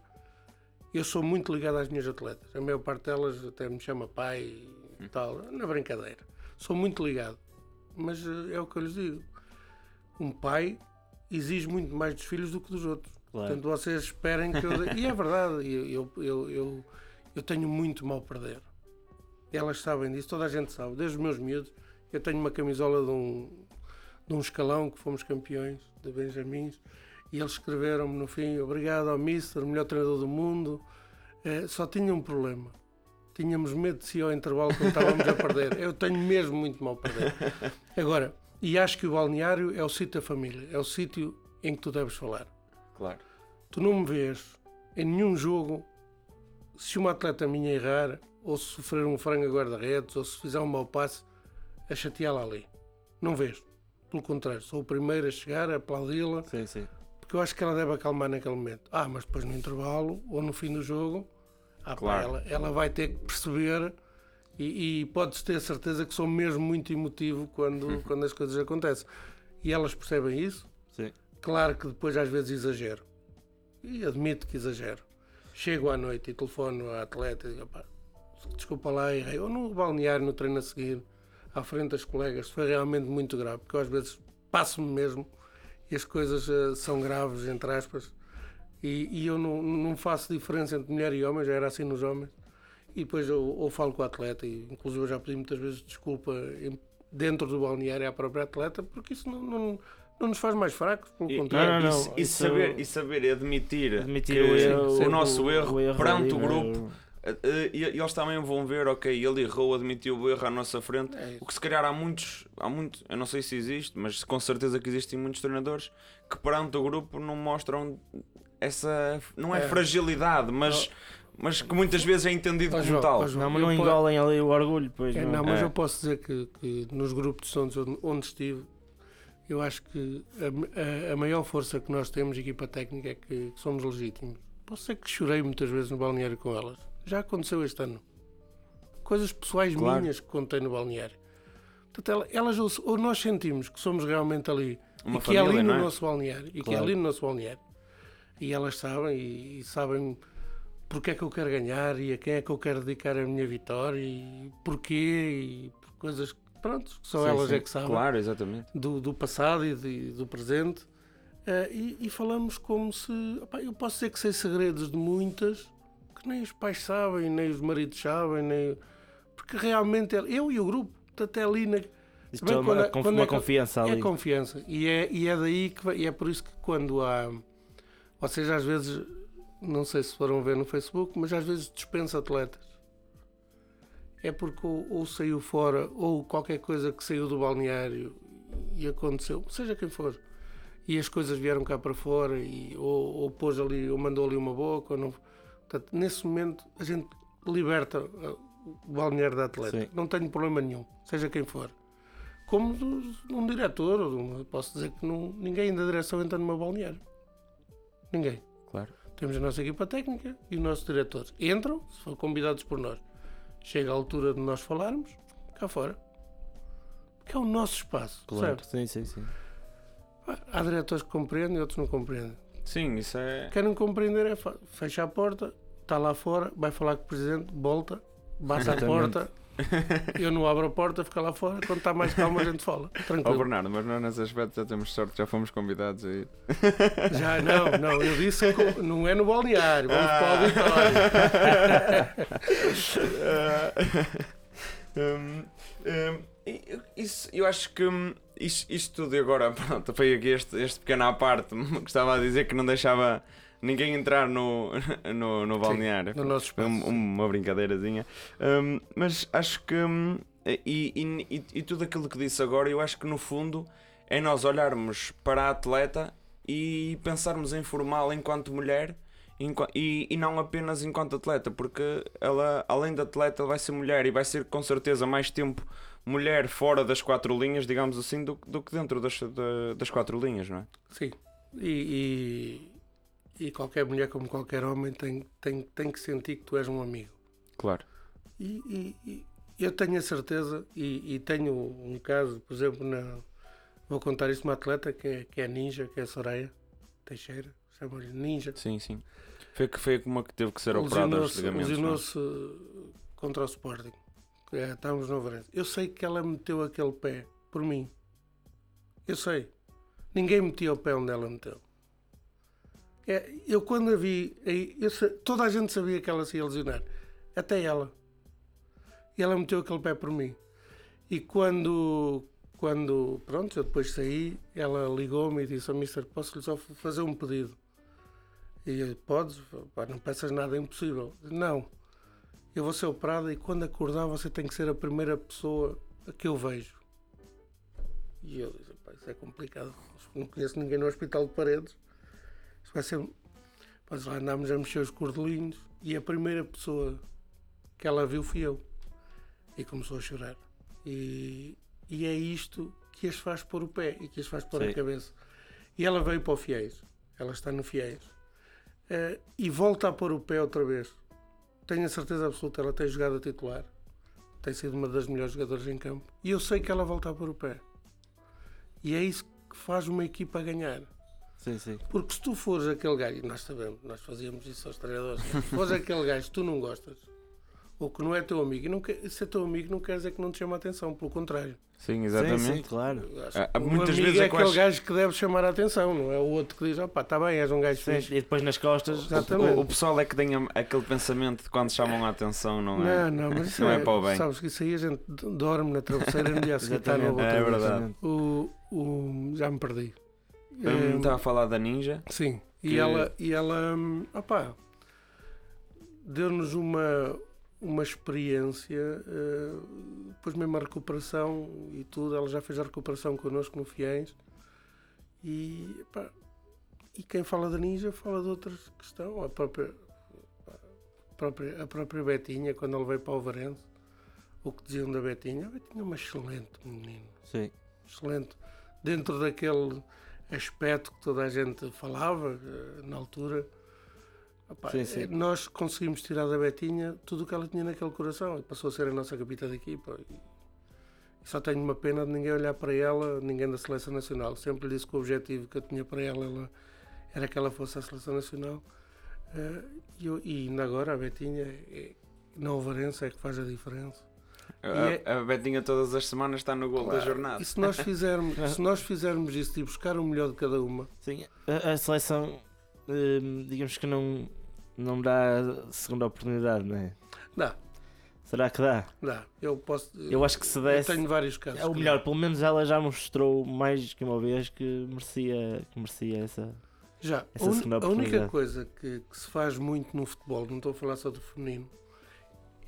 eu sou muito ligado às minhas atletas. A maior parte delas até me chama pai e tal, na brincadeira. Sou muito ligado. Mas eh, é o que eu lhes digo. Um pai exige muito mais dos filhos do que dos outros. Claro. Portanto, vocês esperem que eu. E é verdade, eu, eu, eu, eu, tenho muito mal perder. Elas sabem disso, toda a gente sabe. Desde os meus miúdos, eu tenho uma camisola de um, de um escalão que fomos campeões de Benjamins e eles escreveram-me no fim: Obrigado ao Mister, melhor treinador do mundo. Eh, só tinha um problema. Tínhamos medo de se ir ao intervalo quando estávamos a perder. Eu tenho mesmo muito mal perder. Agora, e acho que o balneário é o sítio da família, é o sítio em que tu deves falar. Claro. Tu não me vês em nenhum jogo se uma atleta minha errar, ou se sofrer um frango a guarda-redes, ou se fizer um mau passe, a chateá-la ali. Não vês. Pelo contrário, sou o primeiro a chegar, a aplaudi-la, Sim, sim. porque eu acho que ela deve acalmar naquele momento. Ah, mas depois no intervalo ou no fim do jogo, ah, pá, Claro. ela, ela vai ter que perceber e, e podes ter certeza que sou mesmo muito emotivo quando, quando as coisas acontecem. E elas percebem isso. Sim. Claro que depois às vezes exagero. E admito que exagero. Chego à noite e telefono à atleta e digo, "Pá, desculpa lá, errei. Ou no balneário, no treino a seguir, à frente das colegas, foi realmente muito grave, porque eu às vezes passo-me mesmo e as coisas eh, são graves, entre aspas, e, e eu não, não faço diferença entre mulher e homem, já era assim nos homens. E depois eu ou falo com o atleta, e inclusive eu já pedi muitas vezes desculpa em- dentro do balneário à própria atleta, porque isso não, não, não nos faz mais fracos, pelo E, contrário. Não, não, e- não, e isso- saber, e saber admitir, Admitir que o erro, o nosso o- erro, o erro perante ali, o é? grupo, eh, eh, e, e eles também vão ver, ok, ele errou, admitiu o erro à nossa frente. É. O que se calhar há muitos, há muito, eu não sei se existe, mas com certeza que existem muitos treinadores que perante o grupo não mostram essa, não é, É. fragilidade, mas, mas que muitas vezes é entendido como João, tal. João, Não, mas não engolem ali o orgulho, pois É, não. não, mas É. eu posso dizer que, que nos grupos de sons onde, onde estive, eu acho que a, a- a maior força que nós temos, equipa técnica, é que, que somos legítimos. Posso dizer que chorei muitas vezes no balneário com elas. Já aconteceu este ano. Coisas pessoais Claro. minhas que contei no balneário. Portanto, elas ou, ou nós sentimos que somos realmente ali Uma e que é família, ali não no é? nosso balneário. E que é Claro. ali no nosso balneário. E elas sabem e, e sabem porque é que eu quero ganhar e a quem é que eu quero dedicar a minha vitória e porquê e por coisas que, pronto, só Sim, elas sim. é que sabem Claro, exatamente. do, do passado e de- do presente. Eh, e, e falamos como se. opá, eu posso dizer que sei segredos de muitas que nem os pais sabem, nem os maridos sabem, nem. Porque realmente é- eu e o grupo, até ali na, Isto bem é uma, quando é- quando é confiança é ali. confiança. E é, e é daí que e é por isso que quando há. Vocês às vezes, não sei se foram ver no Facebook, mas às vezes dispensa atletas. É porque ou, ou saiu fora, ou qualquer coisa que saiu do balneário e aconteceu, seja quem for, e as coisas vieram cá para fora, e, ou, ou pôs ali, ou mandou ali uma boca, ou não. Portanto, nesse momento a gente liberta uh, o balneário da atleta. Sim. Não tenho problema nenhum, seja quem for como de um diretor. ou posso dizer que não, ninguém da direção entra no meu balneário. Ninguém. Claro. Temos a nossa equipa técnica e o nosso diretor. Entram, se for convidados por nós. Chega a altura de nós falarmos, cá fora. Porque é o nosso espaço. Claro. percebe? Sim, sim, sim. Há diretores que compreendem e outros não compreendem. Sim, isso é. Quem não compreender é fa- fecha a porta, está lá fora, vai falar com o presidente, volta, bate a Exatamente. porta. Eu não abro a porta, fica lá fora. Quando está mais calmo, a gente fala. Tranquilo. Bernardo, mas nós nesse aspecto já temos sorte, já fomos convidados aí. Já, não, não, eu disse que não é no balneário, vamos Ah. para o auditório. Hum, e- isso, eu acho que hum, isto, isto tudo e agora, pronto, foi aqui este, este pequeno à parte, gostava de dizer que não deixava ninguém entrar no, no, no balneário. No nosso espaço. um- uma brincadeirazinha. Hum, mas acho que. hum, e, e, e- tudo aquilo que disse agora, eu acho que no fundo é nós olharmos para a atleta e pensarmos em formá-la enquanto mulher e, e não apenas enquanto atleta, porque ela, além de atleta, vai ser mulher e vai ser com certeza mais tempo mulher fora das quatro linhas, digamos assim, do, do que dentro das, da- das quatro linhas, não é? Sim, e, e, qualquer mulher, como qualquer homem, tem, tem, tem que sentir que tu és um amigo. Claro. E, e- e eu tenho a certeza, e, e tenho um caso, por exemplo, na, vou contar isso uma atleta que é, que é ninja, que é a Soraya Teixeira, chama-lhe Ninja. Sim, sim. Foi, que, foi uma que teve que ser operada aos ligamentos. é? lesionou-se contra o Sporting. É, estávamos no Varense. Eu sei que ela meteu aquele pé por mim. Eu sei. Ninguém metia o pé onde ela meteu. É, eu quando a vi, eu toda a gente sabia que ela se ia lesionar. Até ela. E ela meteu aquele pé por mim. E quando, quando pronto, eu depois saí, ela ligou-me e disse ao Mister, posso-lhe só fazer um pedido? E eu, podes, pá, não peças nada impossível. Não, eu vou ser operada e quando acordar você tem que ser a primeira pessoa que eu vejo. E eu disse, isso é complicado. Não conheço ninguém no Hospital de Paredes. Vai ser. Pois lá andámos a mexer os cordelinhos e a primeira pessoa que ela viu fui eu. E começou a chorar. E, e é isto que as faz pôr o pé e que as faz pôr a Sim. cabeça. E ela veio para o Fiéis. Ela está no Fiéis. Eh, e volta a pôr o pé outra vez. Tenho a certeza absoluta, ela tem jogado a titular. Tem sido uma das melhores jogadoras em campo. E eu sei que ela volta a pôr o pé. E é isso que faz uma equipa ganhar. Sim, sim. Porque se tu fores aquele gajo, e nós sabemos, nós fazíamos isso aos treinadores, se fores aquele gajo que tu não gostas, ou que não é teu amigo, e não quer, se é teu amigo não quer dizer que não te chama a atenção, pelo contrário. Sim, exatamente. Sim, sim, claro. Ah, muitas amigo vezes é é aquele acho- gajo que deve chamar a atenção, não é o outro que diz, opá, está bem, és um gajo Sim, fixe. E depois nas costas. O, o pessoal é que tem aquele pensamento de quando chamam a atenção, não é? Não, não, mas isso Não é, é para o bem. Sabes que isso aí a gente dorme na travesseira e no dia a seguir está Exatamente. outra É verdade. O, o, já me perdi. Hum, Eh, Estava a falar da Ninja. Sim, e Que- ela, e ela hum, opá, deu-nos uma, uma experiência, eh, depois mesmo a recuperação e tudo, ela já fez a recuperação connosco no Fiéis e, e quem fala da Ninja fala de outras que estão, a própria, a própria, a própria Betinha, quando ela veio para o Varense, o que diziam da Betinha, a Betinha é uma excelente menina Sim. excelente. Dentro daquele aspecto que toda a gente falava eh, na altura, opá, Sim, sim. nós conseguimos tirar da Betinha tudo o que ela tinha naquele coração e passou a ser a nossa capitã da equipa. Só tenho uma pena de ninguém olhar para ela, ninguém da Seleção Nacional. Sempre lhe disse que o objetivo que eu tinha para ela, ela- era que ela fosse à Seleção Nacional. Eh, e, eu- e ainda agora a Betinha, é, na Ovarense, é que faz a diferença. A, a Betinha todas as semanas está no gol da Claro. jornada. E se nós fizermos, se nós fizermos isso e buscar o melhor de cada uma, Sim, a, a seleção, hum, digamos que não, não dá segunda oportunidade, não é? dá, Será que dá? dá. Eu posso. Eu acho que se eu desse. tenho vários casos. É o melhor, dá. pelo menos ela já mostrou mais que uma vez que merecia, que merecia essa. Já, essa a, uni- segunda a única oportunidade. coisa que, que se faz muito no futebol, não estou a falar só do feminino,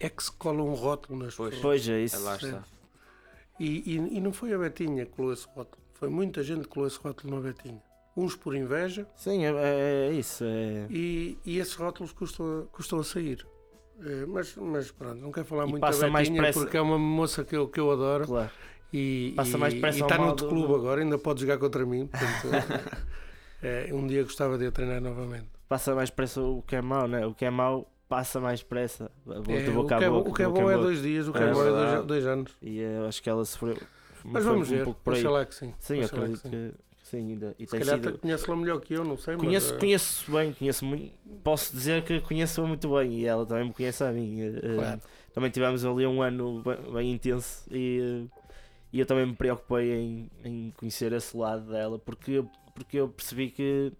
é que se cola um rótulo nas Pois. pessoas. Pois é, É, isso. lá está. E, e- e não foi a Betinha que colou esse rótulo, foi muita gente que colou esse rótulo na Betinha. Uns por inveja Sim, é, é- é isso. É... e, e esses rótulos custam, a- custam a sair. Eh, Mas, mas pronto, não quero falar E muito passa da mais Betinha pressa. porque é uma moça que eu, que eu adoro Claro. e, Passa e, mais pressa e está mal noutro do- clube do- agora, ainda pode jogar contra mim. Portanto, eh, um dia gostava de a treinar novamente. Passa mais pressa o que é mau, né? O que é mau passa mais pressa. É, de o, que é, o que é bom é dois dias, o que É é, mau é dois, dois anos. E eu acho que ela sofreu. Mas vamos um ver, pouco por aí. oxalá que sim. Sim, eu acredito que, que sim. Ainda. E Se calhar sido. conhece-la melhor que eu, não sei, Conheço, mas... eh, conheço bem, conheço muito. Posso dizer que conheço-a muito bem e ela também me conhece a mim. Eh, eh, Claro. Também tivemos ali um ano bem, bem intenso e, eh, e eu também me preocupei em, em conhecer esse lado dela porque, porque eu percebi que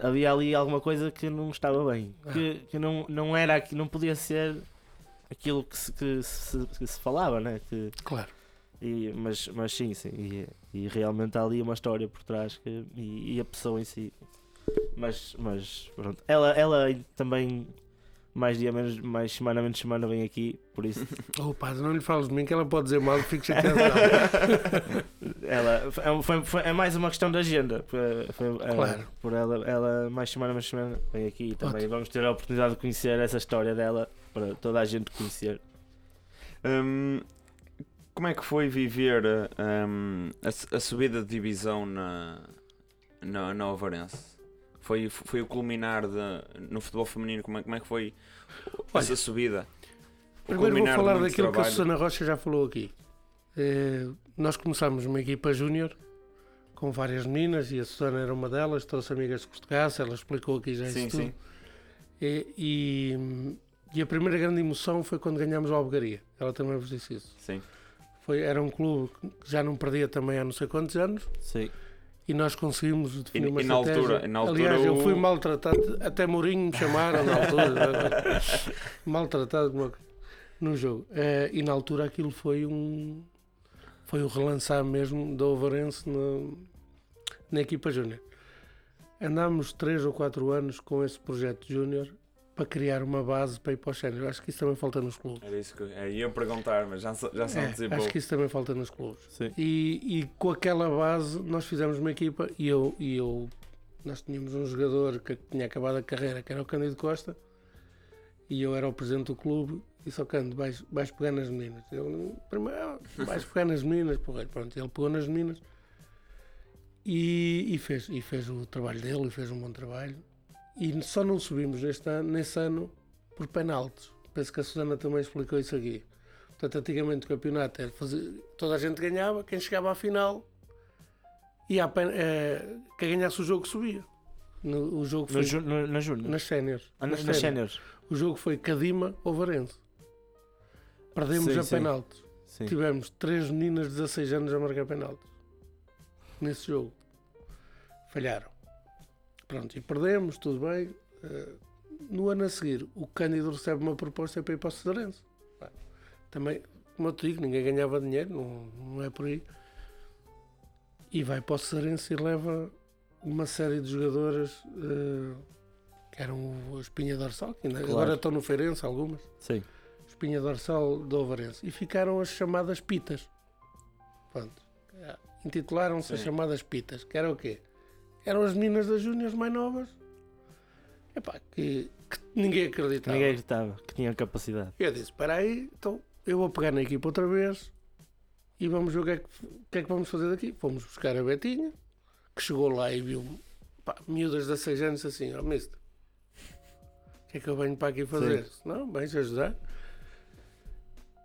havia ali alguma coisa que não estava bem, Ah. que, que não, não era aqui, não podia ser aquilo que se, que se, que se falava, né? Que, Claro. e, mas, mas sim, sim. E, e realmente há ali uma história por trás que, e, e a pessoa em si. Mas, mas pronto. Ela, ela também, mais dia menos, mais semana menos semana, vem aqui. Por isso, Oh, pá, não lhe fales de mim que ela pode dizer mal, fico chateado. ela, é, foi, foi- é mais uma questão de agenda. Foi, ela- Claro. por ela, ela, mais semana menos semana, vem aqui. E também Ótimo. vamos ter a oportunidade de conhecer essa história dela para toda a gente conhecer. Hum, como é que foi viver hum, a, a subida de divisão na, na, na Ovarense? Foi, foi o culminar de, no futebol feminino? Como é, como é que foi essa Olha, subida? O Primeiro vou falar daquilo que a trabalho? Susana Rocha já falou aqui. Eh, nós começámos uma equipa júnior com várias meninas e a Susana era uma delas, trouxe amigas de Cortegaça, ela explicou aqui já Sim, isso tudo. sim. E, e, e a primeira grande emoção foi quando ganhámos a Albegaria. Ela também vos disse isso. sim. Foi, era um clube que já não perdia também há não sei quantos anos Sim. E nós conseguimos definir E- uma e na estratégia. altura- e na altura Aliás, eu o- fui maltratado, até Mourinho me chamaram na altura, maltratado como- no jogo. Eh, e na altura aquilo foi um foi o relançar mesmo do Ovarense na, na equipa júnior. Andámos 3 ou 4 anos com esse projeto júnior para criar uma base para ir para o sénior. Acho que isso também falta nos clubes. Era isso que eu é, ia perguntar, mas já, já se É, antecipou. acho que isso também falta nos clubes. Sim. E, e com aquela base nós fizemos uma equipa e eu, e eu nós tínhamos um jogador que tinha acabado a carreira, que era o Cândido Costa, e eu era o presidente do clube, e só Cândido, vais, vais pegar nas meninas. Eu, primeiro, "Ah, vais pegar nas meninas, porra. pronto, ele pegou nas meninas e, e fez, e fez o trabalho dele, e fez um bom trabalho. E só não subimos neste ano, nesse ano por penaltis. Penso que a Susana também explicou isso aqui. Portanto, antigamente o campeonato era fazer, toda a gente ganhava, quem chegava à final ia a eh, quem ganhasse o jogo subia. No, o jogo No, foi ju- no, na Júnior. nas séniores. Ah, Nas séniores. O jogo foi Cadima ou Varense. Perdemos Sim, a sim. penaltis. Sim. Tivemos três meninas de 16 anos a marcar penaltis. Nesse jogo. Falharam. Pronto, e perdemos, tudo bem. Eh, no ano a seguir, o Cândido recebe uma proposta para ir para o Cesarense. Também, como eu te digo, ninguém ganhava dinheiro, não, não é por aí. E vai para o Cesarense e leva uma série de jogadoras eh, que eram o Espinha Dorsal, que ainda, Claro. agora estão no Feirense algumas. Sim. Espinha dorsal do Ovarense e ficaram as chamadas pitas. Pronto. É, Intitularam-se as chamadas pitas, que era o quê? Eram as meninas das júniores mais novas epá, que, que ninguém acreditava. Ninguém acreditava que tinha capacidade. Eu disse: Espera aí, então eu vou pegar na equipa outra vez e vamos ver o que é que, que, é que vamos fazer daqui. Fomos buscar a Betinha, que chegou lá e viu pá, miúdas de 6 anos assim: Ó, mister, o que é que eu venho para aqui fazer? Não, vens ajudar.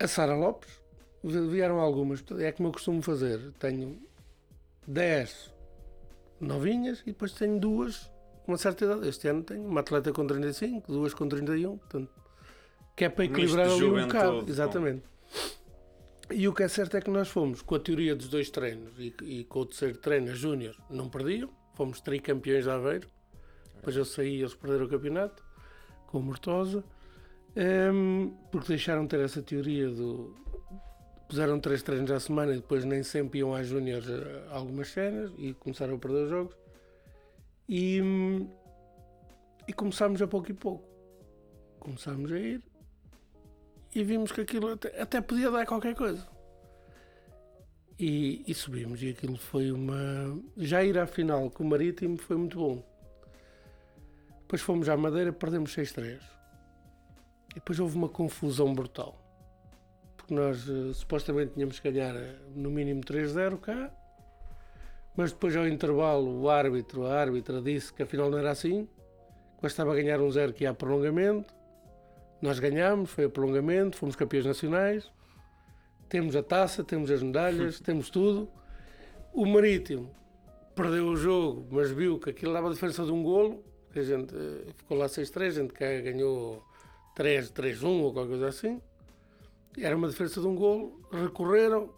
A Sara Lopes, vieram algumas. É como eu costumo fazer. Tenho 10 novinhas e depois tenho duas com uma certa idade. Este ano tenho uma atleta com 35, duas com 31. Portanto, que é para equilibrar ali um bocado. Exatamente. E o que é certo é que nós fomos com a teoria dos dois treinos e, e com o terceiro treino, as Júnior não perdiam. Fomos tricampeões de Aveiro. Depois eu saí e eles perderam o campeonato com o Mortosa. Ehm, porque deixaram de ter essa teoria do. Puseram três treinos à semana e depois nem sempre iam às Júnior a algumas cenas e começaram a perder os jogos. E, e começámos a pouco e pouco. Começámos a ir e vimos que aquilo até, até podia dar qualquer coisa. E, e subimos, e aquilo foi uma. Já ir à final com o Marítimo foi muito bom. Depois fomos à Madeira, perdemos 6-3. E depois houve uma confusão brutal. Porque nós eh, supostamente tínhamos que ganhar eh, no mínimo 3-0 cá, mas depois ao intervalo o árbitro, a árbitra disse que afinal não era assim, que bastava ganhar um 0 que ia a prolongamento. Nós ganhámos, foi a prolongamento, fomos campeões nacionais, temos a taça, temos as medalhas, temos tudo. O Marítimo perdeu o jogo, mas viu que aquilo dava a diferença de um golo, que a gente eh, ficou lá 6-3, a gente cá ganhou 3-3-1 ou qualquer coisa assim. Era uma diferença de um golo, recorreram,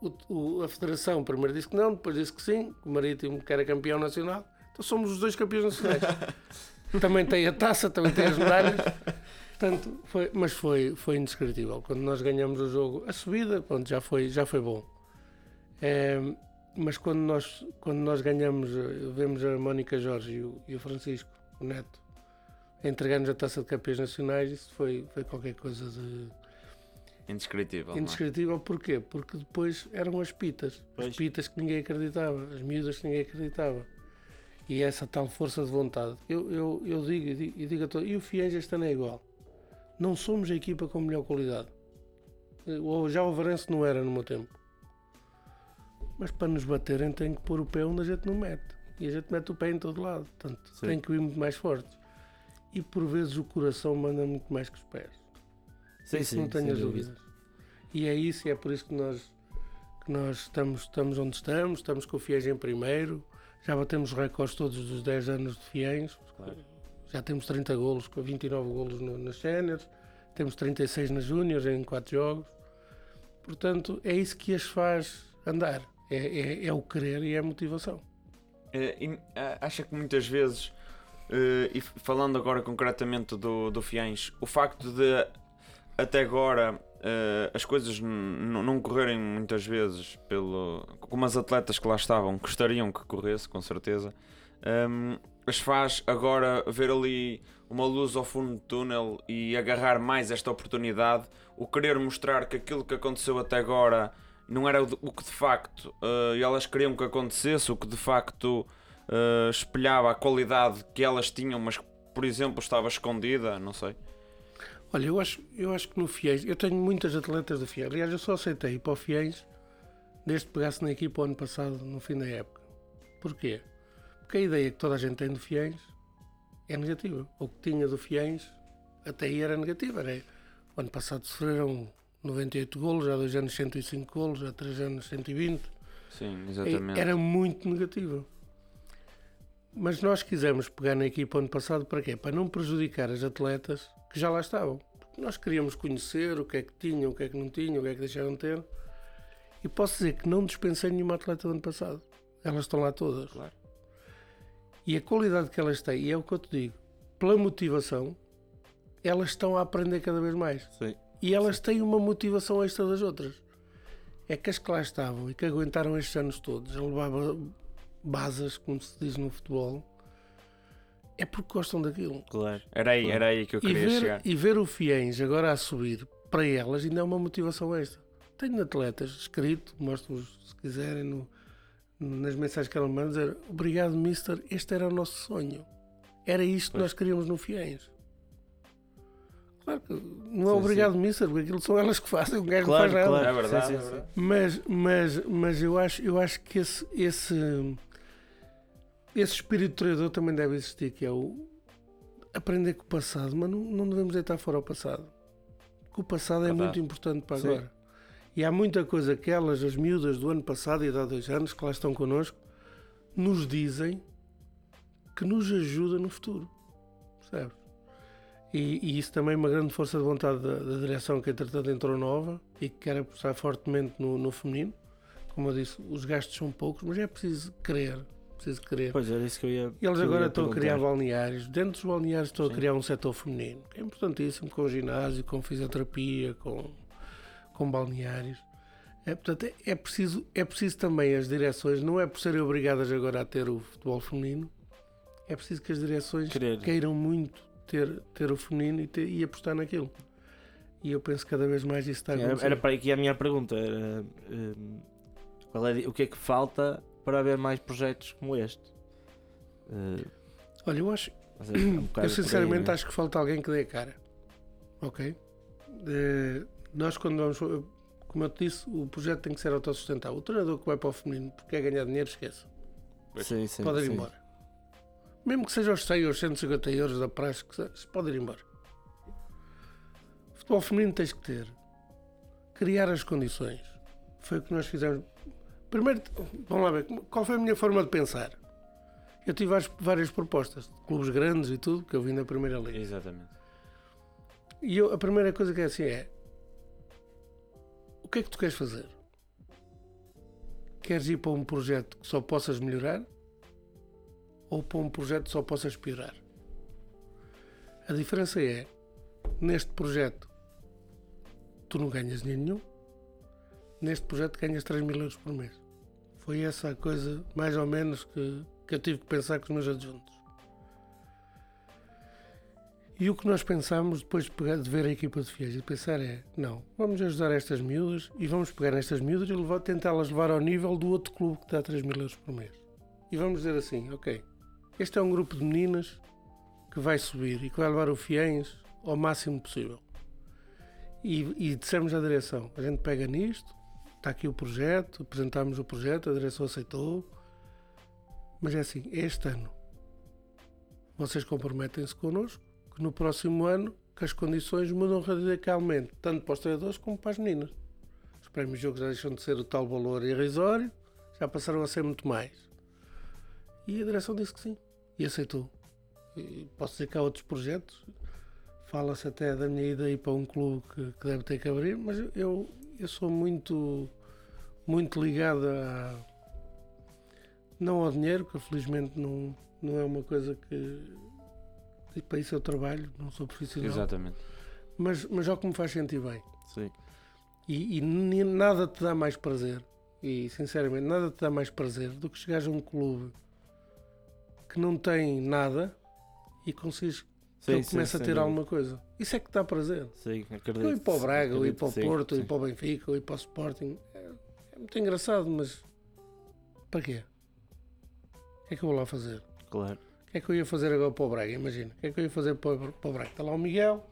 o- o- a Federação primeiro disse que não, depois disse que sim, que o Marítimo que era campeão nacional. Então somos os dois campeões nacionais. também tem a taça, também tem as medalhas. Portanto, foi, mas foi, foi indescritível. Quando nós ganhamos o jogo, a subida, pronto, já foi, já foi bom. É, mas quando nós, quando nós ganhamos, eh, vemos a Mónica Jorge e o, e o Francisco, o Neto, entregar-nos a taça de campeões nacionais, isso foi, foi qualquer coisa de Indescritível. é? indescritível. Porquê? Porque depois eram as pitas. Pois. As pitas que ninguém acreditava, as miúdas que ninguém acreditava. E essa tal força de vontade. Eu, eu, eu digo e digo, e digo a todos, e o Fiens este ano é igual. Não somos a equipa com melhor qualidade. Ou já o Varense não era no meu tempo. Mas para nos baterem tem que pôr o pé onde a gente não mete. E a gente mete o pé em todo lado. Portanto, Sim. tem que ir muito mais fortes. E por vezes o coração manda muito mais que os pés. Sim, Isso sim, não tenho sem as dúvida. dúvidas. E é isso, e é por isso que nós, que nós estamos, estamos onde estamos, estamos com o Fiéis em primeiro, já batemos os recordes todos dos 10 anos de Fiéis, Claro. já temos 30 golos, com 29 golos no, nas séniores, temos 36 nas júniores em 4 jogos. Portanto, é isso que as faz andar, é, é, é o querer e é a motivação. Eh, e, ah, acha que muitas vezes, eh, e falando agora concretamente do, do Fiães, o facto de até agora eh, as coisas não correrem muitas vezes pelo, como as atletas que lá estavam gostariam que corresse, com certeza, ehm, as faz agora ver ali uma luz ao fundo do túnel e agarrar mais esta oportunidade, o querer mostrar que aquilo que aconteceu até agora não era o, que de facto eh, elas queriam que acontecesse, o que de facto eh, espelhava a qualidade que elas tinham, mas que, por exemplo, estava escondida, não sei. Olha, eu acho, eu acho que no Fiéis, eu tenho muitas atletas do Fiéis. Aliás, eu só aceitei ir para o Fiéis desde que pegasse na equipa o ano passado, no fim da época. Porquê? Porque a ideia que toda a gente tem do Fiéis é negativa. O que tinha do Fiéis até aí era negativa. Era, o ano passado sofreram 98 golos, há dois anos 105 golos, há três anos 120. Sim, exatamente. Era muito negativa. Mas nós quisemos pegar na equipa ano passado para quê? Para não prejudicar as atletas que já lá estavam. Porque nós queríamos conhecer o que é que tinham, o que é que não tinham, o que é que deixaram de ter. E posso dizer que não dispensei nenhuma atleta do ano passado. Elas estão lá todas. Claro. E a qualidade que elas têm, e é o que eu te digo, pela motivação, elas estão a aprender cada vez mais. Sim. E elas têm uma motivação extra das outras. É que as que lá estavam e que aguentaram estes anos todos a levar ba- basas, como se diz no futebol, é porque gostam daquilo. Claro. Era aí, era aí que eu E queria ver, chegar. e ver o Fiens agora a subir para elas ainda é uma motivação extra. Tenho atletas escrito, mostro-vos se quiserem no- nas mensagens que ela me manda, dizer obrigado, mister, este era o nosso sonho. Era isto que Pois. nós queríamos no Fiens. Claro que não é Sim, obrigado, mister, porque aquilo são elas que fazem, o gajo Claro, não faz nada. claro. É verdade, Sim, é sim, verdade. Mas, mas, mas eu acho, eu acho que esse, esse, esse espírito treinador também deve existir, que é o aprender com o passado, mas não, não devemos deitar fora o passado. Porque o passado é Verdade. muito importante para Sim. agora. E há muita coisa que elas, as miúdas do ano passado e de há dois anos, que lá estão connosco, nos dizem que nos ajuda no futuro. Percebes? E, e isso também é uma grande força de vontade da, da direção que entretanto entrou nova e que quer apostar fortemente no, no feminino. Como eu disse, os gastos são poucos, mas é preciso querer. Preciso querer. Pois era isso que eu ia. E eles agora estão a criar balneários. Dentro dos balneários estão Sim. a criar um setor feminino, que é importantíssimo, com ginásio, com fisioterapia, com, com balneários. É, portanto, é, é preciso, é preciso também as direções, não é por serem obrigadas agora a ter o futebol feminino, é preciso que as direções Querer. queiram muito ter, ter o feminino e, ter- e apostar naquilo. E eu penso que cada vez mais isso está a acontecer. Era, era para ia a minha pergunta. Era, hum, qual é, o que é que falta para haver mais projetos como este? Uh, Olha, eu acho, seja, é um Eu por aí, sinceramente né? acho que falta alguém que dê a cara. Ok? Eh, nós quando vamos. Como eu te disse, o projeto tem que ser autossustentável. O treinador que vai para o feminino porque quer ganhar dinheiro, esqueça. Sim, sim, pode ir sim. embora. Mesmo que seja aos 100 ou aos 150 euros da praxe, que pode ir embora. Futebol feminino tens que ter. Criar as condições. Foi o que nós fizemos. Primeiro, vamos lá ver, qual foi a minha forma de pensar? Eu tive várias, várias propostas, de clubes grandes e tudo, que eu vim na primeira liga. Exatamente. E eu, a primeira coisa que é assim é: o que é que tu queres fazer? Queres ir para um projeto que só possas melhorar? Ou para um projeto que só possas piorar? A diferença é: neste projeto tu não ganhas dinheiro nenhum, neste projeto ganhas 3 mil euros por mês. Foi essa a coisa, mais ou menos, que, que eu tive que pensar com os meus adjuntos. E o que nós pensámos depois de, pegar, de ver a equipa de fiéis e pensar é: não, vamos ajudar estas miúdas e vamos pegar nestas miúdas e tentá-las levar ao nível do outro clube que dá 3 mil euros por mês. E vamos dizer assim: ok, este é um grupo de meninas que vai subir e que vai levar o fiéis ao máximo possível. E, e dissemos à direção: a gente pega nisto, está aqui o projeto, apresentámos o projeto, a direção aceitou, mas é assim: este ano vocês comprometem-se connosco que no próximo ano que as condições mudam radicalmente, tanto para os treinadores como para as meninas. Os prémios de jogo já deixam de ser o tal valor irrisório, já passaram a ser muito mais. E a direção disse que sim, e aceitou. E posso dizer que há outros projetos, fala-se até da minha ida para um clube que, que deve ter que abrir, mas eu, eu sou muito, muito ligado a. não ao dinheiro, que felizmente não, não é uma coisa que e para isso eu trabalho, não sou profissional, Exatamente. mas, mas ao que me faz sentir bem. Sim. E, e nada te dá mais prazer, e sinceramente, nada te dá mais prazer do que chegares a um clube que não tem nada e consegues que Sim, ele sim, comece a ter alguma coisa. Isso é que dá prazer. Sim, acredito. Eu ir para o Braga, ou ir para o Porto, ou sim. ir para o Benfica, ou ir para o Sporting. É, é muito engraçado, mas para quê? O que é que eu vou lá fazer? Claro. O que é que eu ia fazer agora para o Braga? Imagina. O que é que eu ia fazer para, o- para o Braga? Está lá o Miguel,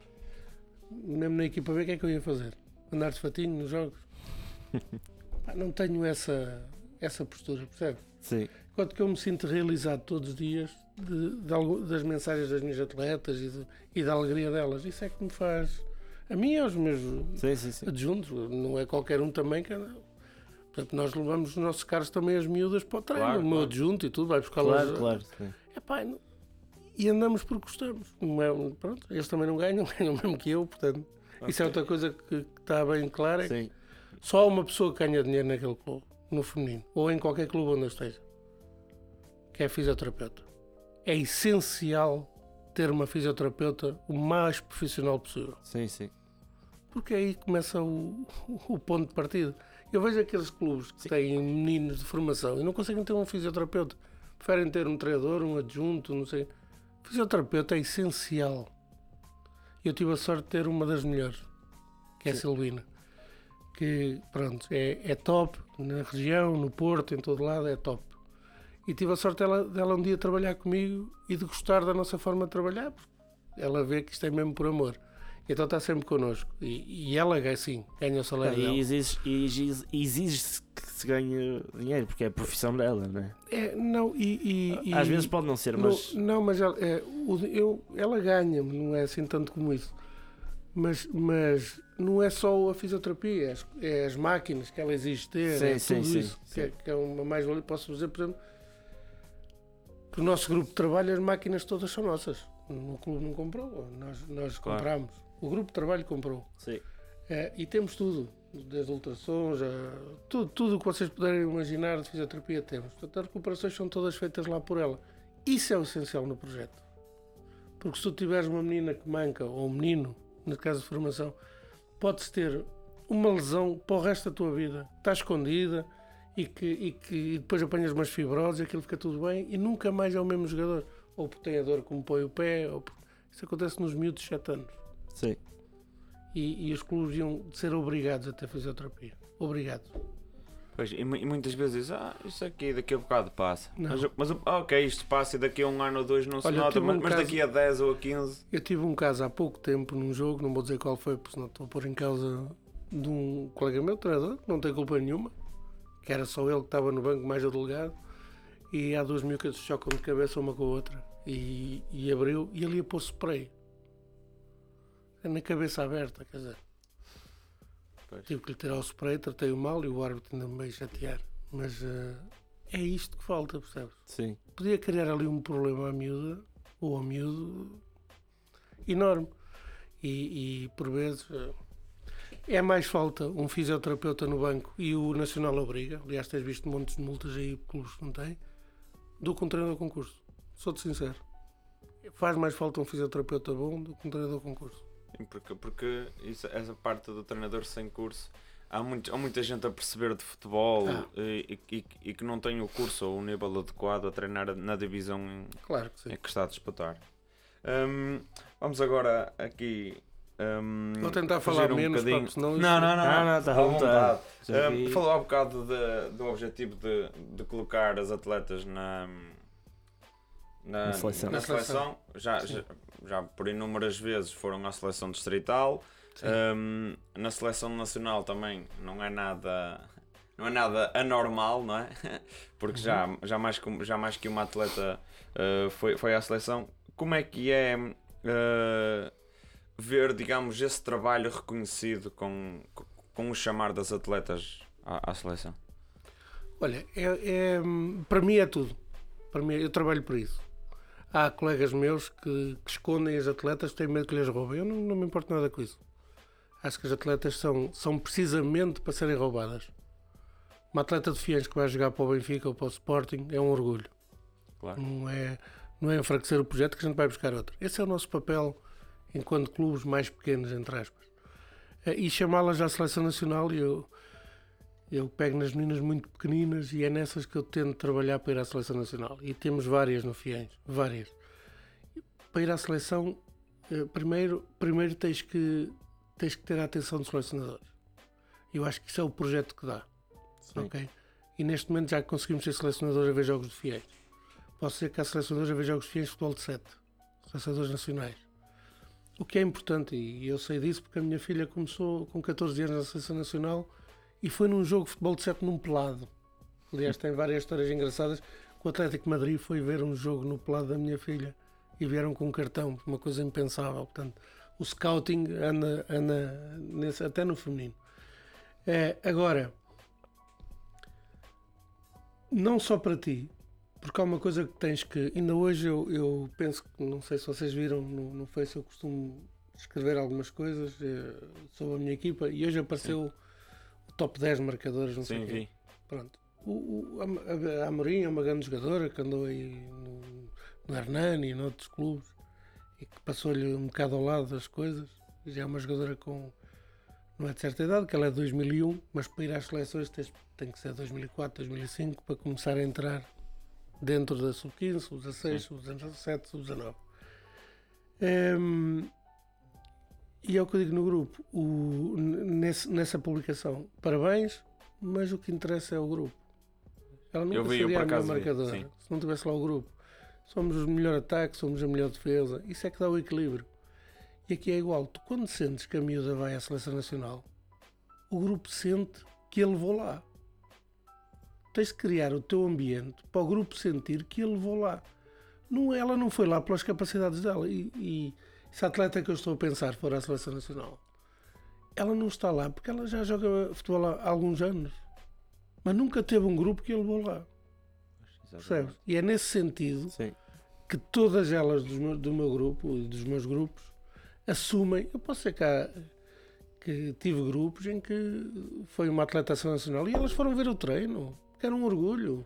mesmo na equipa B, o que é que eu ia fazer? Andar de fatinho nos jogos? Pá, não tenho essa, essa postura, percebe? Sim. Enquanto que eu me sinto realizado todos os dias de, de das mensagens das minhas atletas e, de- e da alegria delas. Isso é que me faz. A mim e aos meus Sim, sim, sim. adjuntos, não é qualquer um também que. Portanto, nós levamos os nossos carros também as miúdas para o treino. Claro, o meu claro. adjunto e tudo, vai buscar lá. Claro, claro. Sim. Epá, não- e andamos porque gostamos. É, pronto, eles também não ganham, ganham mesmo que eu, portanto. Isso é outra coisa que, que está bem clara. é. Só há uma pessoa que ganha dinheiro naquele clube, no feminino, ou em qualquer clube onde eu esteja, que é fisioterapeuta. É essencial ter uma fisioterapeuta o mais profissional possível, Sim, sim. porque aí começa o, o ponto de partida. Eu vejo aqueles clubes que têm meninos de formação e não conseguem ter um fisioterapeuta. Preferem ter um treinador, um adjunto, não sei. Fisioterapeuta é essencial. Eu tive a sorte de ter uma das melhores, que é a Silvina. Que, pronto, é, é top na região, no Porto, em todo lado, é top. E tive a sorte dela, dela um dia trabalhar comigo e de gostar da nossa forma de trabalhar, porque ela vê que isto é mesmo por amor. Então está sempre connosco. E, e ela, sim, ganha o salário E dela. exige- e exige- exige-se que se ganhe dinheiro, porque é a profissão dela, não é? É, não, e, e- Às vezes pode não ser, não, mas. não, mas ela, é, eu, ela ganha, não é assim tanto como isso. Mas, mas não é só a fisioterapia, é as, é as máquinas que ela exige ter, Sim, é sim, tudo sim, isso que, é, que é uma mais-valia. Posso dizer, por exemplo, que o nosso grupo de trabalho, as máquinas todas são nossas. O clube não comprou, nós, nós Claro. compramos. O grupo de trabalho comprou. Sim. É, e temos tudo, desde ultrassons, a, tudo, tudo o que vocês puderem imaginar de fisioterapia temos. Portanto, as recuperações são todas feitas lá por ela. Isso é o essencial no projeto. Porque se tu tiveres uma menina que manca, ou um menino, no caso de formação, podes ter uma lesão para o resto da tua vida. Está escondida e que, e que depois apanhas umas fibroses, aquilo fica tudo bem e nunca mais é o mesmo jogador. Ou porque tem a dor como põe o pé. Ou porque... Isso acontece nos miúdos de 7 anos Sim. e, e os clubes iam ser obrigados a ter fisioterapia. Obrigados. Pois, e, e muitas vezes dizem, ah, isso aqui daqui a bocado passa. Não. Mas, mas ah, ok, isto passa e daqui a um ano ou dois não se Olha, nota, tive mas, um mas caso- daqui a 10 ou a 15. Eu tive um caso há pouco tempo num jogo, não vou dizer qual foi, porque senão estou a pôr em causa de um colega meu, treinador, que não tem culpa nenhuma, que era só ele que estava no banco mais o delegado, e há duas miúcas que se chocam de cabeça uma com a outra, e, e abriu, e ele ia pôr spray. Na cabeça aberta, quer dizer. Pois. Tive que lhe tirar o spray, tratei-o mal e o árbitro ainda me veio chatear. Mas eh, é isto que falta, percebes? Sim. podia criar ali um problema à miúda ou ao miúdo enorme. E, e, por vezes eh, é mais falta um fisioterapeuta no banco e o Nacional obriga. Aliás, tens visto montes de multas aí, clubes que não têm, do que um treinador concurso. Sou-te sincero. Faz mais falta um fisioterapeuta bom do que um treinador concurso. Sim, Porque, porque isso, essa parte do treinador sem curso, há, muito, há muita gente a perceber de futebol Ah. e, e- e que não tem o curso ou o nível adequado a treinar na divisão em, Claro que em que está a disputar. Hum, vamos agora aqui. Hum, Vou tentar falar um menos, bocadinho. porque senão Não, não, não. Não, não, está à vontade. Aqui- falou há bocado de- do objetivo de, de colocar as atletas na, na, Na seleção. na seleção. Já, já, já por inúmeras vezes foram à seleção distrital. Hum, na seleção nacional também não é nada não é nada anormal, não é? Porque já, Uhum. já, mais, que, já mais que uma atleta uh, foi, foi à seleção. Como é que é uh, ver, digamos, esse trabalho reconhecido com, com o chamar das atletas à, à seleção? Olha, é, é, para mim é tudo. Para mim, eu trabalho por isso. Há colegas meus que, que escondem as atletas, têm medo que lhes roubem. Eu não, não me importo nada com isso. Acho que as atletas são, são precisamente para serem roubadas. Uma atleta de Fiães que vai jogar para o Benfica ou para o Sporting é um orgulho. Claro. Não é, não é enfraquecer o projeto que a gente vai buscar outro. Esse é o nosso papel enquanto clubes mais pequenos, entre aspas. Eh, E chamá-las à seleção nacional, eu, eu pego nas meninas muito pequeninas e é nessas que eu tento trabalhar para ir à seleção nacional. E temos várias no Fiéis, várias. Para ir à seleção, eh, primeiro, primeiro tens, que, tens que ter a atenção dos selecionadores. Eu acho que isso é o projeto que dá. ok? E neste momento já conseguimos ser selecionadores a ver jogos de Fiéis. Posso ser que há selecionadores a ver jogos de Fiéis de futebol de 7, selecionadores nacionais. O que é importante, e eu sei disso porque a minha filha começou com 14 anos na seleção nacional e foi num jogo de futebol de 7 num pelado. Aliás, tem várias histórias engraçadas. O Atlético Madrid foi ver um jogo no pelado da minha filha e vieram com um cartão, uma coisa impensável. Portanto, o scouting anda, anda nesse, até no feminino. É, agora, não só para ti, porque há uma coisa que tens que. Ainda hoje eu, eu penso que, não sei se vocês viram no, no Face, eu costumo escrever algumas coisas eh, sobre a minha equipa e hoje apareceu o top 10 marcadores, não sei Sim, quê. vi. Pronto. O, o, a, a Amorim é uma grande jogadora que andou aí no, no Hernani e noutros clubes e que passou-lhe um bocado ao lado das coisas. Já é uma jogadora com. Não é de certa idade, que ela é de 2001, mas para ir às seleções tem que ser 2004, 2005 para começar a entrar dentro da sub-15, sub-16, sub-17, sub-19. Hum, e é o que eu digo no grupo, o, nesse- nessa publicação, parabéns, mas o que interessa é o grupo. Ela nunca Eu vi, eu seria por a vi, marcadora se não tivesse lá o grupo. Somos o melhor ataque, somos a melhor defesa. Isso é que dá o equilíbrio. E aqui é igual. Tu, quando sentes que a miúda vai à seleção nacional, o grupo sente que ele levou lá. Tens de criar o teu ambiente para o grupo sentir que ele levou lá. Não, ela não foi lá pelas capacidades dela. E, e Se a atleta que eu estou a pensar for a seleção nacional, ela não está lá porque ela já joga futebol há alguns anos. Mas nunca teve um grupo que a levou lá. Percebes? E é nesse sentido Sim. que todas elas do meu, do meu grupo e dos meus grupos assumem. Eu posso ser cá que tive grupos em que foi uma atleta nacional e elas foram ver o treino, era um orgulho.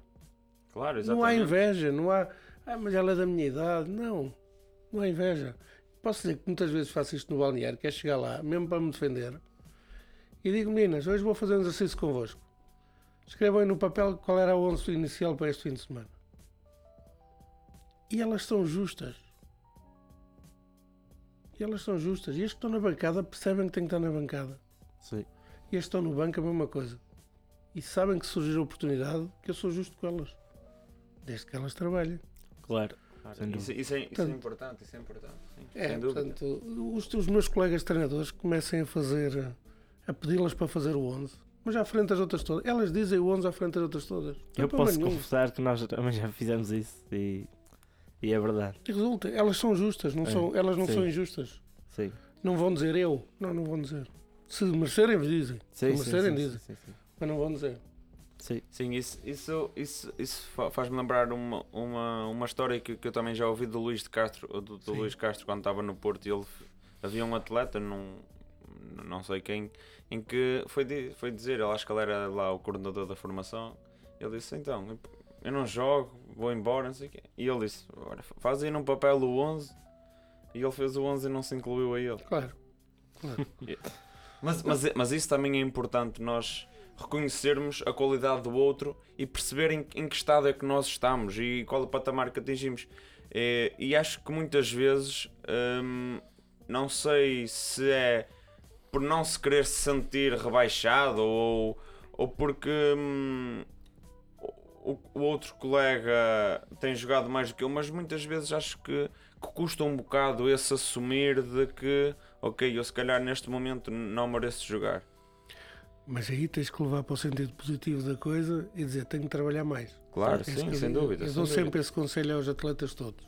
Claro, Não há exatamente. inveja, não há. Ah, mas ela é da minha idade. Não, não há inveja. Posso dizer que muitas vezes faço isto no balneário, que é chegar lá, mesmo para me defender, e digo, meninas, hoje vou fazer um exercício convosco. Escrevam aí no papel qual era a 11 inicial para este fim de semana. E elas são justas. E elas são justas. E as que estão na bancada percebem que têm que estar na bancada. Sim. E as que estão no banco a mesma coisa. E sabem que se surgir a oportunidade, que eu sou justo com elas. Desde que elas trabalhem. Claro. Sem Isso, isso é, isso é importante, isso é importante. sim, É, portanto, os, os meus colegas treinadores comecem a fazer, a pedi-las para fazer o 11, mas à frente das outras todas. Elas dizem o 11 à frente das outras todas. Não Eu posso nenhum. confessar que nós também já fizemos isso e, e é verdade. E resulta, elas são justas, não É, são, elas não sim. são injustas. Sim. Não vão dizer eu. Não, não vão dizer. Se merecerem, dizem. Se Sim, sim, merecerem, sim, dizem. Mas não vão dizer. sim. Sim, isso, isso, isso, isso fa- faz-me lembrar uma, uma, uma história que, que eu também já ouvi do Luís de Castro, do, do. Luís Castro quando estava no Porto e ele havia um atleta, num, não sei quem, em que foi, foi dizer, ele acho que ele era lá o coordenador da formação, ele disse, então, eu- não jogo, vou embora, não sei o quê. E ele disse, "Ora, faz aí num papel o 11, e ele fez o 11 e não se incluiu a ele. Claro. Mas, mas, mas isso também é importante, nós reconhecermos a qualidade do outro e perceber em, em que estado é que nós estamos e qual o patamar que atingimos. É, e acho que muitas vezes, hum, não sei se é por não se querer se sentir rebaixado ou, ou porque hum, o, o outro colega tem jogado mais do que eu, mas muitas vezes acho que, que custa um bocado esse assumir de que, ok, eu se calhar neste momento não mereço jogar. Mas aí tens que levar para o sentido positivo da coisa e dizer tenho que trabalhar mais. Claro, sim, que sem dúvida. Eu sem dou dúvida. sempre esse conselho aos atletas todos.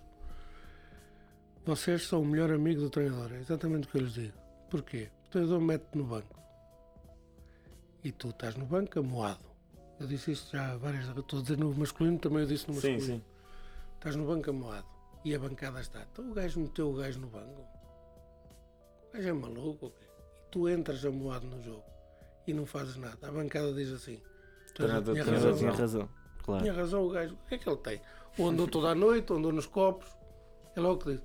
Vocês são o melhor amigo do treinador. É exatamente o que eu lhes digo. Porquê? O treinador mete-te no banco. E tu estás no banco amoado. Eu disse isto já várias vezes. Estou a dizer no masculino, também eu disse no Sim, masculino. sim. Estás no banco amoado. E a bancada está. Então o gajo meteu o gajo no banco. O gajo é maluco. E tu entras amoado no jogo. E não fazes nada. A bancada diz assim. Treinador tinha razão. tinha razão. Claro. Tinha razão o gajo. O que é que ele tem? Ou andou toda a noite, ou andou nos copos. É logo que diz.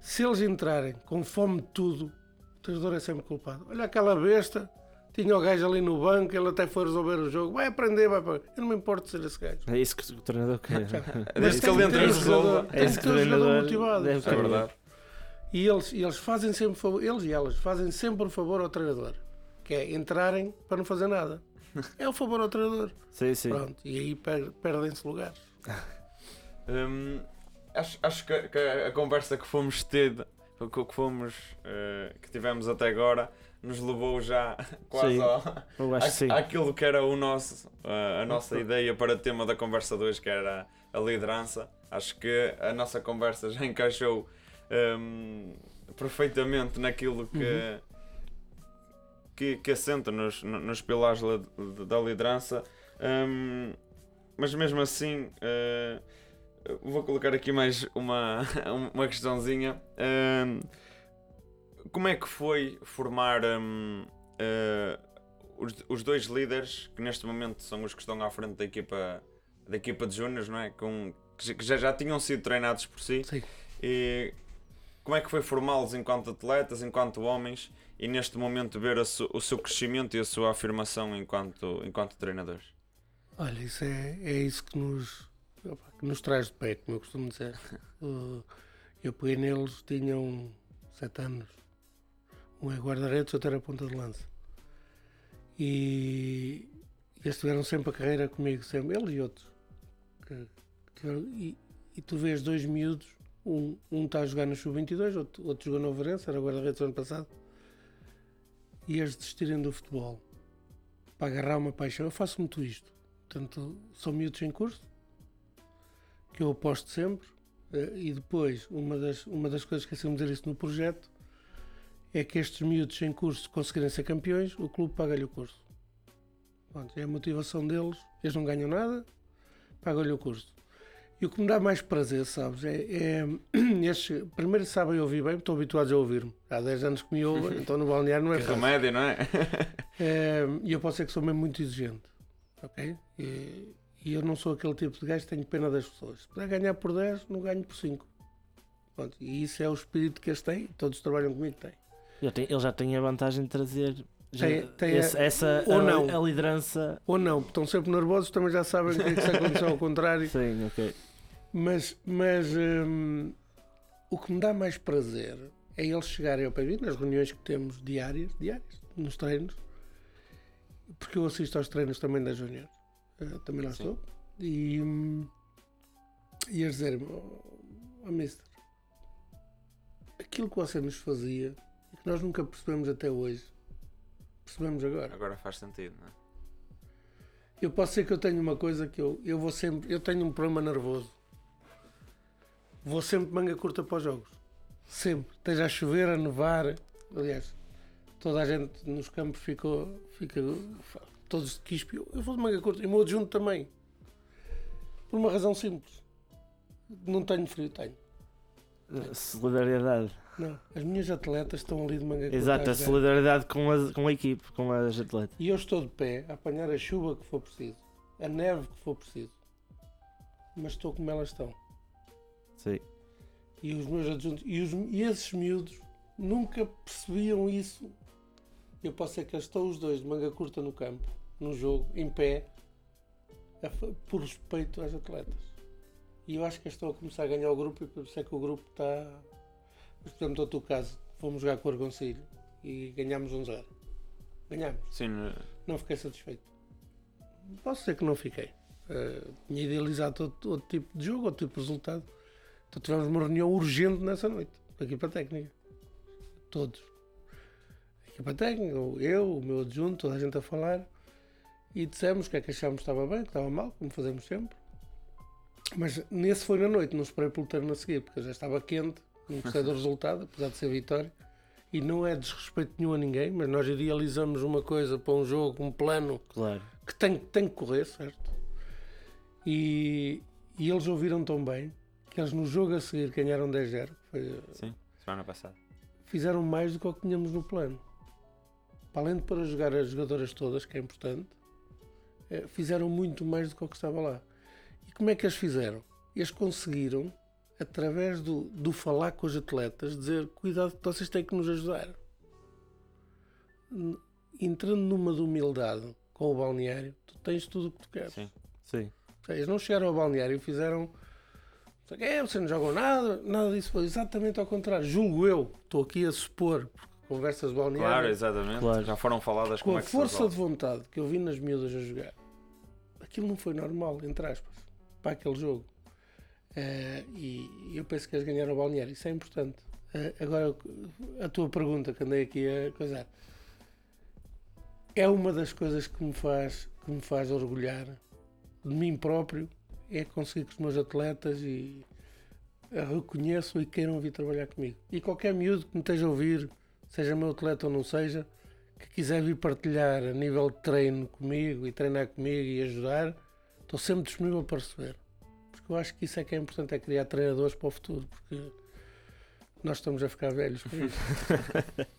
Se eles entrarem com fome de tudo, o treinador é sempre culpado. Olha aquela besta, tinha o gajo ali no banco, ele até foi resolver o jogo. Vai aprender, vai aprender. Eu não me importo de ser esse gajo. É isso que o treinador quer. Desde que tem ele que ter entre e resolva. É isso que ter o um jogador treinador motivado. É verdade. E eles, e eles fazem sempre favor, eles e elas fazem sempre um favor ao treinador, que é entrarem para não fazer nada. É o favor ao treinador. Sim, sim. Pronto, e aí per- perdem-se lugares. Hum, acho acho que, que a conversa que fomos ter, que, fomos, eh, que tivemos até agora, nos levou já quase Sim. ao, acho que sim. àquilo que era o nosso, eh, a nossa ideia para o tema da conversa de hoje, que era a liderança. Acho que a nossa conversa já encaixou hum, perfeitamente naquilo que, que, que assenta nos, nos pilares da liderança. Hum, mas mesmo assim, eh, vou colocar aqui mais uma, uma questãozinha. Hum, como é que foi formar hum, eh, os, os dois líderes que neste momento são os que estão à frente da equipa, da equipa de Júniors, não é? Com, que já- que já, já tinham sido treinados por si. Sim. E como é que foi formá-los enquanto atletas, enquanto homens e neste momento ver su- o seu crescimento e a sua afirmação enquanto, enquanto treinadores? Olha, isso é, é isso que nos, opa, que nos traz de pé, como eu costumo dizer. Uh, eu peguei neles, tinham sete anos. Um é guarda-redes, outro era ponta de lança. E eles tiveram sempre a carreira comigo, sempre, eles e outros. Que- que- e, e tu vês dois miúdos, um, um está a jogar no Sub-22, outro, outro jogou no Overense, era guarda-redes ano passado. E eles desistirem do futebol para agarrar uma paixão. Eu faço muito isto. Portanto, são miúdos em curso, que eu aposto sempre, Eh, E depois, uma das, uma das coisas que esquecemos de dizer isso no projeto é que estes miúdos em curso conseguirem ser campeões, o clube paga-lhe o curso. Pronto, é a motivação deles, eles não ganham nada, pagam-lhe o curso. E o que me dá mais prazer, sabes, é, é estes, primeiro sabem ouvir bem, estão habituados a ouvir-me. Há 10 anos que me ouvem, então no balneário não é Que fácil. remédio, não é? É, E eu posso ser que sou mesmo muito exigente. Ok? E, e eu não sou aquele tipo de gajo que tenho pena das pessoas. Se puder ganhar por 10, não ganho por 5. Pronto, e isso é o espírito que eles têm. Todos que trabalham comigo têm. Ele, já tem a vantagem de trazer já- Tem- tem a- esse- essa ou a, não. a liderança. Ou não, porque estão sempre nervosos, também já sabem que se aconteceu ao contrário. Sim, ok. Mas, mas hum, o que me dá mais prazer é eles chegarem ao pé de mim, nas reuniões que temos diárias, diárias, nos treinos, porque eu assisto aos treinos também das juniores, eh, também lá Sim. estou, e, hum, e eles dizerem oh, oh, mister, aquilo que você nos fazia e que nós nunca percebemos até hoje, percebemos agora. Agora faz sentido, não é? Eu posso ser que eu tenho uma coisa que eu, eu vou sempre. Eu tenho um problema nervoso. Vou sempre de manga curta para os jogos. Sempre. Esteja a chover, a nevar. Aliás, toda a gente nos campos ficou. Fica, todos de quispe. Eu, vou de manga curta. E o meu adjunto também. Por uma razão simples. Não tenho frio, tenho. Solidariedade. Não. As minhas atletas estão ali de manga curta. Exato, a solidariedade com a, com a equipe, com as atletas. E eu estou de pé a apanhar a chuva que for preciso. A neve que for preciso. Mas estou como elas estão. Sim. E os meus adjuntos, e, os, e esses miúdos nunca percebiam isso. Eu posso ser que estão os dois de manga curta no campo, no jogo, em pé, a por respeito às atletas. E eu acho que estão a começar a ganhar o grupo e por isso é que o grupo está. Mas, por exemplo, no teu caso, fomos jogar com o Argoncilho e ganhámos um zero. Ganhámos. Sim, no- Não fiquei satisfeito. Posso dizer que não fiquei. Eh, tinha idealizado outro, outro tipo de jogo, outro tipo de resultado. Então tivemos uma reunião urgente nessa noite, com a equipa técnica. Todos. A equipa técnica, eu, o meu adjunto, toda a gente a falar. E dissemos o que é que achávamos que estava bem, que estava mal, como fazemos sempre. Mas nesse foi na noite, não esperei pelo termo a seguir, porque eu já estava quente, não gostei do resultado, apesar de ser vitória. E não é desrespeito nenhum a ninguém, mas nós idealizamos uma coisa para um jogo, um plano Claro. que tem, tem que correr, certo? E, e eles ouviram tão bem que eles no jogo a seguir ganharam 10-0, que foi- sim, semana passada. fizeram mais do que o que tínhamos no plano. Para além de para jogar as jogadoras todas, que é importante, eh, fizeram muito mais do que o que estava lá. E como é que eles fizeram? Eles conseguiram, através do, do falar com os atletas, dizer cuidado vocês têm que nos ajudar. Entrando numa de humildade com o balneário, tu tens tudo o que tu queres. Sim. Sim. Eles não chegaram ao balneário e fizeram. É, vocês não jogam nada, nada disso foi exatamente ao contrário. Julgo eu, estou aqui a supor, porque conversas de balneário, Claro, exatamente. Claro. Já foram faladas com como a é força de vontade que eu vi nas miúdas a jogar, aquilo não foi normal, entre aspas, para aquele jogo. Eh, e eu penso que eles ganharam o balneário, isso é importante. Eh, agora, a tua pergunta que andei aqui a coisar, é uma das coisas que me faz, que me faz orgulhar de mim próprio, é conseguir que os meus atletas e a reconheçam e queiram vir trabalhar comigo. E qualquer miúdo que me esteja a ouvir, seja meu atleta ou não seja, que quiser vir partilhar a nível de treino comigo e treinar comigo e ajudar, estou sempre disponível para receber. Porque eu acho que isso é que é importante, é criar treinadores para o futuro, porque nós estamos a ficar velhos com isso.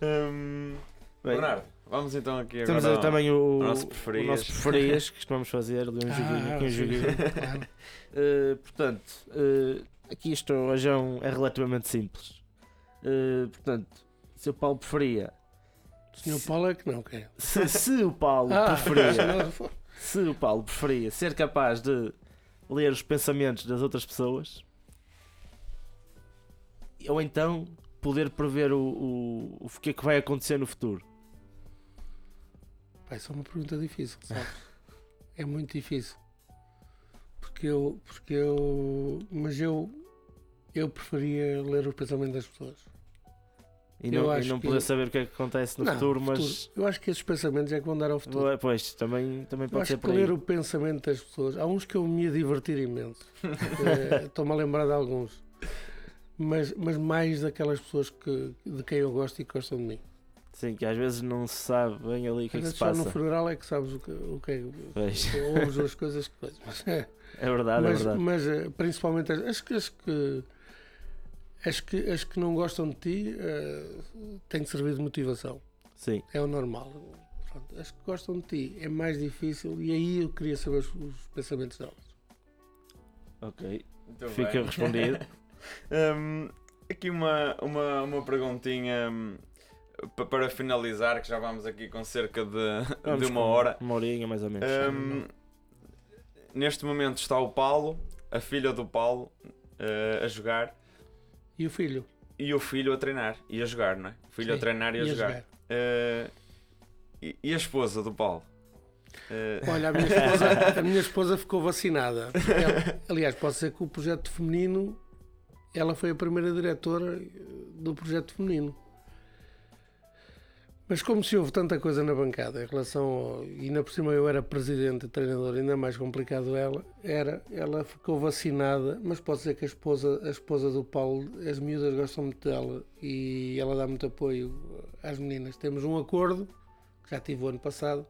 Bem, Bernardo, vamos então aqui temos agora. aí também o, o nosso o preferias. nosso preferias que costumamos fazer, ali um joguinho, aqui um joguinho. claro. Uh, portanto, uh, aqui isto hoje é, um- é relativamente simples. Uh, portanto, se o Paulo preferia, O senhor Paulo é que não quer. se, se o Paulo Ah, preferia, se o Paulo preferia ser capaz de ler os pensamentos das outras pessoas, ou então poder prever o, o, o que é que vai acontecer no futuro. Pá, isso é uma pergunta difícil, sabes? É muito difícil. Porque eu. Porque eu. Mas eu. Eu preferia ler o pensamento das pessoas. E Eu não, e acho não que- poder saber o que é que acontece no Não, futuro, mas. futuro. Eu acho que esses pensamentos é que vão dar ao futuro. Pois, também, também Eu pode acho ser que por aí. ler o pensamento das pessoas. Há uns que eu me ia divertir imenso. Eh, Estou-me a lembrar de alguns. Mas, mas mais daquelas pessoas que, de quem eu gosto e que gostam de mim. Sim, que às vezes não se sabe bem ali o que é que se vezes só passa. no funeral é que sabes o que, o que é. Pois. Ouves as coisas que coisas. Mas, é, É verdade, é mas, verdade. mas, eh, principalmente as, as, que- as que. As que, as que não gostam de ti eh, têm de servir de motivação. Sim. É o normal. Pronto, as que gostam de ti é mais difícil e aí eu queria saber os, os pensamentos delas. Ok. Muito Fica bem. respondido. Hum, aqui uma, uma, uma perguntinha pa- para finalizar, que já vamos aqui com cerca de, Vamos de uma hora. Uma horinha mais ou menos. Hum, neste momento está o Paulo, a filha do Paulo, eh, a jogar E o filho? e o filho a treinar e a jogar, não é? O filho a Sim, treinar e a ia jogar. Eh, e, e a esposa do Paulo? Eh, Olha, a minha esposa, a minha esposa ficou vacinada. Ela- aliás, posso dizer que o projeto feminino, ela foi a primeira diretora do projeto feminino. Mas como se houve tanta coisa na bancada em relação ao, e ainda por cima eu era presidente e treinador, ainda mais complicado ela, era, ela ficou vacinada, mas pode dizer que a esposa, a esposa do Paulo, as miúdas gostam muito dela e ela dá muito apoio às meninas. Temos um acordo, que já tive o ano passado,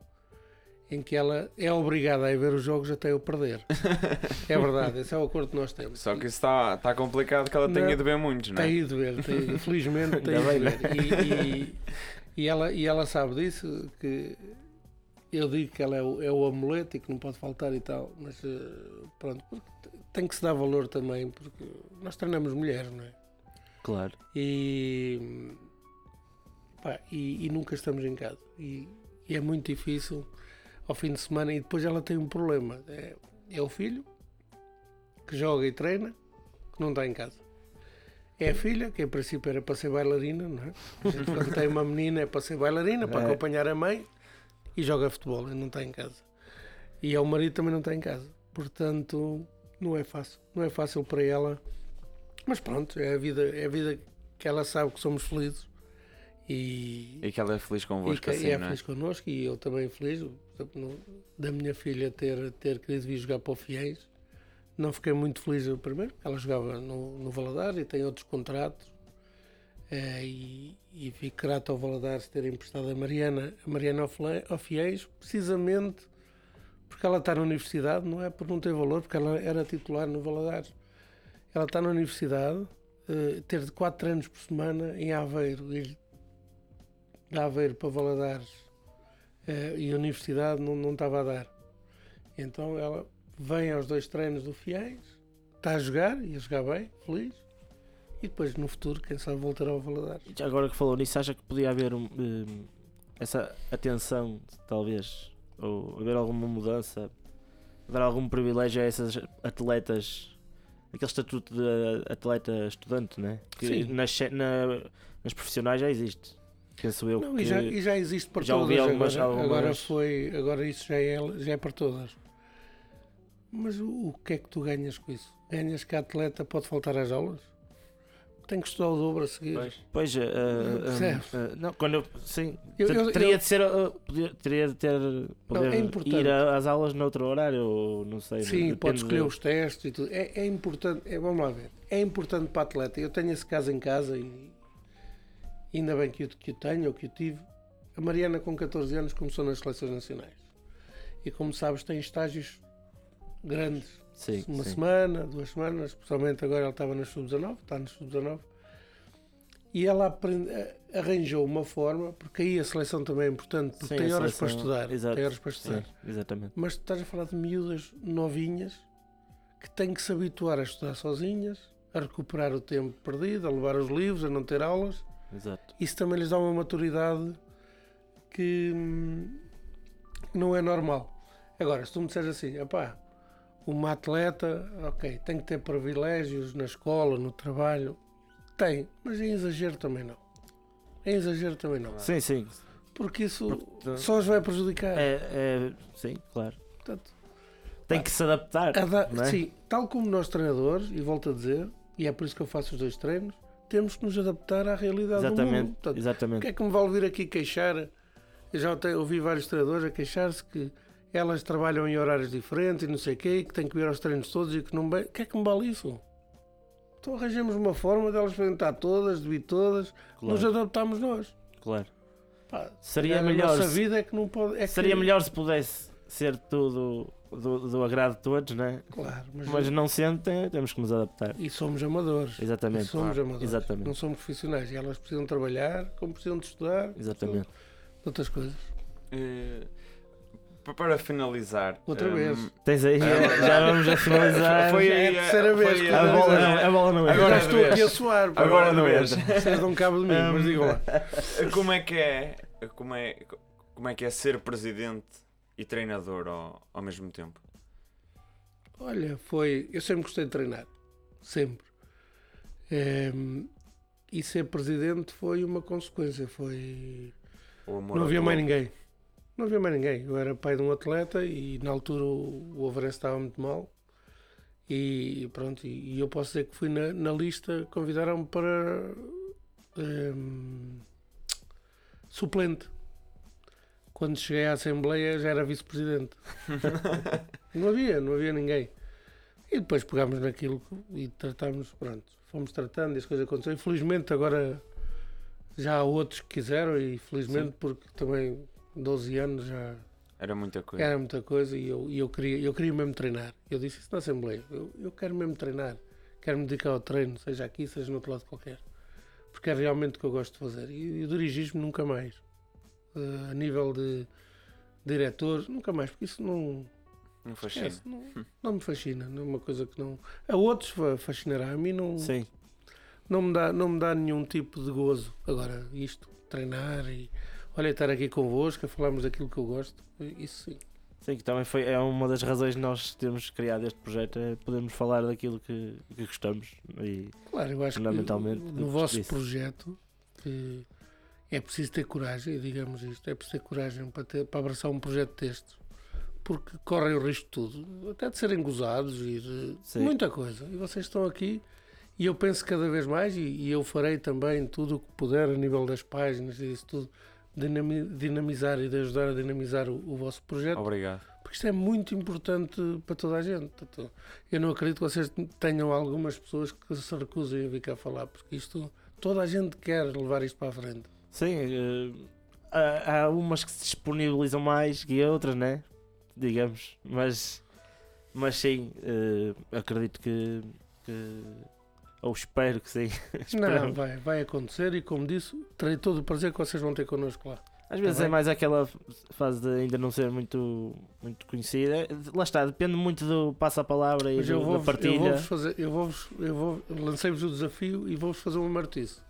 em que ela é obrigada a ir ver os jogos até eu perder. É verdade, esse é o acordo que nós temos. só que isso está está complicado que ela tenha ido ver muitos, não é? Tem ido ver, tem, felizmente tem ido bem, ver. E, e- e ela, e ela sabe disso, que eu digo que ela é o, é o amuleto e que não pode faltar e tal, mas eh, pronto, porque tem que se dar valor também, porque nós treinamos mulheres, não é? Claro. E, pá, e, e nunca estamos em casa. E, e é muito difícil ao fim de semana. E depois ela tem um problema: é, é o filho que joga e treina, que não está em casa. É a filha, que em princípio era para ser bailarina, não é? A gente, quando tem uma menina é para ser bailarina, para É. acompanhar a mãe e joga futebol e não está em casa. E é o marido também não está em casa. Portanto, não é fácil. Não é fácil para ela. Mas pronto, é a vida, é a vida que ela sabe que somos felizes. E, E que ela é feliz e convosco que assim, é é? feliz connosco e eu também feliz da minha filha ter, ter querido vir jogar para o Fiéis. Não fiquei muito feliz no primeiro, ela jogava no, no Valadares e tem outros contratos. Eh, e, e fico grato ao Valadares ter emprestado a Mariana, a Mariana ao Fle- ao Fiéis, precisamente porque ela está na universidade, não é por não ter valor, porque ela era titular no Valadares. Ela está na universidade, eh, ter de 4 treinos por semana em Aveiro, ir de Aveiro para Valadares eh, e a universidade não, não estava a dar. Então ela vem aos dois treinos do Fiéis, está a jogar, e a jogar bem, feliz, e depois no futuro, quem sabe, voltará ao Valadares. Agora que falou nisso, acha que podia haver um, hum, essa atenção, talvez, ou haver alguma mudança, haver algum privilégio a essas atletas, aquele estatuto de atleta estudante, né? Que Sim. nas, na- nas profissionais já existe. Penso eu Não, e, já, e já existe para já todas. algumas- agora, agora algumas- foi, agora isso já é, já é para todas. Mas o, o que é que tu ganhas com isso? Ganhas que a atleta pode faltar às aulas? Tem que estudar o dobro a seguir. Pois. Pois, uh, uh, uh, não, quando eu, sim, Eu- eu- teria eu- de ser, uh, podia- teria de ter, poder é importante. ir a- às aulas noutro horário, ou não sei. Sim, pode escolher de- os testes e tudo. É, é importante, é, vamos lá ver. É importante para a atleta. Eu tenho esse caso em casa e ainda bem que o, que o tenho ou que o tive. A Mariana, com 14 anos, começou nas seleções nacionais. E como sabes, tem estágios grandes. Sim, uma sim. semana, duas semanas, especialmente agora ela estava nas sub-19, está nas sub-19. E ela aprende- a- arranjou uma forma, porque aí a seleção também é importante, porque Sim, tem horas para seleção- estudar. exato, Tem horas para estudar. Sim, exatamente. Mas tu estás a falar de miúdas novinhas que têm que se habituar a estudar sozinhas, a recuperar o tempo perdido, a levar os livros, a não ter aulas. Exato. Isso também lhes dá uma maturidade que hum, não é normal. Agora, se tu me disseres assim, epá, uma atleta, ok, tem que ter privilégios na escola, no trabalho, tem, mas em exagero também não. Em exagero também não. Sim, sim. Porque isso Portanto, só os vai prejudicar. É, é, sim, claro. Portanto, Tem que se adaptar. É? Sim, tal como nós treinadores, e volto a dizer, e é por isso que eu faço os dois treinos, temos que nos adaptar à realidade do mundo. Exatamente, Portanto, o exatamente. que é que me vale vir aqui queixar? Eu já ouvi vários treinadores a queixar-se que elas trabalham em horários diferentes e não sei o quê, e que têm que vir aos treinos todos e que não bem. O que é que me vale isso? Então arranjamos uma forma delas poderem estar todas, de vir todas, nos Claro, adaptamos nós. claro. Pá, Seria a melhor nossa se- vida é que não pode. É que- Seria melhor se pudesse ser tudo do, do agrado de todos, né? Claro, mas, Mas não sendo, tem- temos que nos adaptar. e somos amadores. E Exatamente. somos claro. amadores. Exatamente. Não somos profissionais. E elas precisam trabalhar, como precisam de estudar, Exatamente. de outras coisas. Eh, para finalizar. Outra ehm, vez. Tens aí, É já vamos a finalizar. Foi Já é a terceira foi vez que a, bola não, a bola não é. Agora já estou aqui a suar. Agora não é. Vocês dão cabo de mim, mas digam lá. Como é que é? Como é, como é que é ser presidente e treinador ao, ao mesmo tempo? Olha, foi. Eu sempre gostei de treinar. Sempre. Ehm, e ser presidente foi uma consequência. Foi. Não havia mais ninguém. Não havia mais ninguém. Eu era pai de um atleta e na altura o, o Alvarez estava muito mal. E pronto, e, eu posso dizer que fui na, na lista, convidaram-me para ehm, suplente. Quando cheguei à Assembleia já era vice-presidente. não havia, não havia ninguém. E depois pegámos naquilo e tratámos, pronto, fomos tratando e as coisas aconteceram. Infelizmente agora já há outros que quiseram e felizmente porque também 12 anos já Era muita coisa. era muita coisa e eu, e eu, queria, eu queria mesmo treinar. Eu disse isso na Assembleia. Eu, eu quero mesmo treinar. Quero me dedicar ao treino, seja aqui, seja no outro lado qualquer. Porque é realmente o que eu gosto de fazer. E, e o dirigismo nunca mais. Eh, a nível de diretores, nunca mais. Porque isso não, Não fascina. esquece, não, não me fascina. Não é uma coisa que não. A outros fa- fascinará. A mim não, Sim, não, me dá, não me dá nenhum tipo de gozo. Agora, isto, treinar e. Olha, estar aqui convosco, a falarmos daquilo que eu gosto. Isso sim. sim, que também foi, é uma das razões de nós termos criado este projeto, é podermos falar daquilo que, que gostamos. E, Claro, eu acho que Fundamentalmente, no o vosso disse. projeto é preciso ter coragem, digamos isto, é preciso ter coragem para, ter, para abraçar um projeto destes. Porque correm o risco de tudo, até de serem gozados e de Sim. muita coisa. E vocês estão aqui e eu penso cada vez mais, e, e eu farei também tudo o que puder a nível das páginas e isso tudo, dinamizar e de ajudar a dinamizar o, o vosso projeto Obrigado. porque isto é muito importante para toda a gente. Eu não acredito que vocês tenham algumas pessoas que se recusem a vir cá falar, porque isto toda a gente quer levar isto para a frente. sim, eh, há, há umas que se disponibilizam mais que outras, né? Digamos, mas, mas sim, eh, acredito que, que- ou espero que sim. Não, vai, vai acontecer e como disse, terei todo o prazer que vocês vão ter connosco lá. Às vezes Tá é mais aquela fase de ainda não ser muito, muito conhecida. Lá está, depende muito do passa-palavra e eu do, vou, da eu partilha. vou fazer, eu vou, eu vou lancei-vos o desafio e vou-vos fazer uma martice.